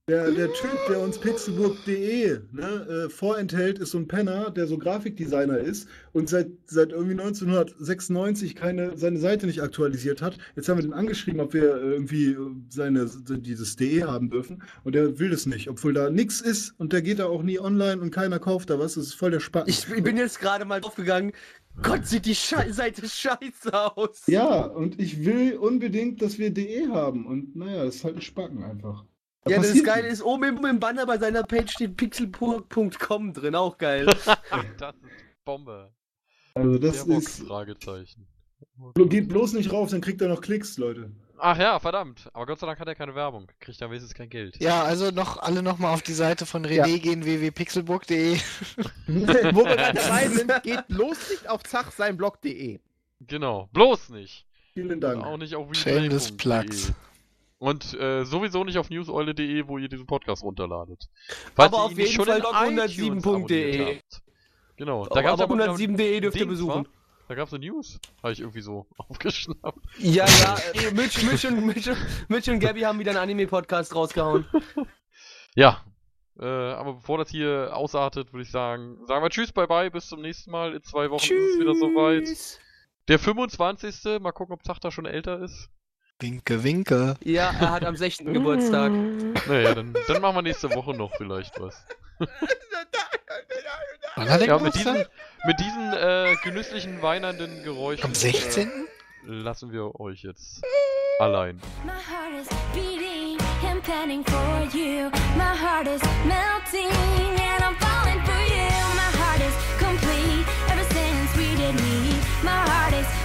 Der, der Typ, der uns pixelburg.de ne, äh, vorenthält, ist so ein Penner, der so Grafikdesigner ist und seit, seit irgendwie 1996 keine, seine Seite nicht aktualisiert hat. Jetzt haben wir den angeschrieben, ob wir äh, irgendwie äh, seine, dieses DE haben dürfen und der will das nicht, obwohl da nichts ist und der geht da auch nie online und keiner kauft da was. Das ist voll der. Ich, ich bin jetzt gerade mal draufgegangen. Gott, sieht die Schei Seite scheiße aus. ja, und ich will unbedingt, dass wir DE haben und naja, das ist halt ein Spacken einfach. Da Ja, das Geile ist, oben im, im Banner bei seiner Page steht pixelburg.com drin, auch geil. das ist Bombe. Also das Der ist. Fragezeichen. Geht bloß nicht rauf, dann kriegt er noch Klicks, Leute. Ach ja, verdammt. Aber Gott sei Dank hat er keine Werbung. Kriegt er wenigstens kein Geld. Ja, also noch alle nochmal auf die Seite von René Ja. gehen, www.pixelburg.de. Wo wir gerade dabei sind, geht bloß nicht auf Zach sein Blog.de. Genau. Bloß nicht. Vielen Dank. Auch nicht auf Shameless. Plugs. Und äh, sowieso nicht auf newseule.de, wo ihr diesen Podcast runterladet. Falls Aber ihr auf jeden schon Fall in blog iTunes 107.de. abonniert habt. Genau. Da Aber, gab's aber aber 107.de dürft ihr besuchen. wa? Da gab's eine News. Habe ich irgendwie so aufgeschnappt. Ja, ja, äh, Mitch, Mitch, und, Mitch, Mitch und Gabby haben wieder einen Anime-Podcast rausgehauen. Ja. Äh, aber bevor das hier ausartet, würde ich sagen, sagen wir Tschüss, bye bye, bis zum nächsten Mal. In zwei Wochen ist es wieder soweit. Der 25. Mal gucken, ob da schon älter ist. Winke, winke. Ja, er hat am 6. Geburtstag. Naja, dann, dann machen wir nächste Woche noch vielleicht was. Wann hat er Ja, mit Geburtstag? mit diesen äh, genüsslichen, weinernden Geräuschen. Am 16. Äh, lassen wir euch jetzt allein. My heart is beating and panning for you. My heart is melting and I'm falling for you. My heart is complete ever since we did meet. My heart is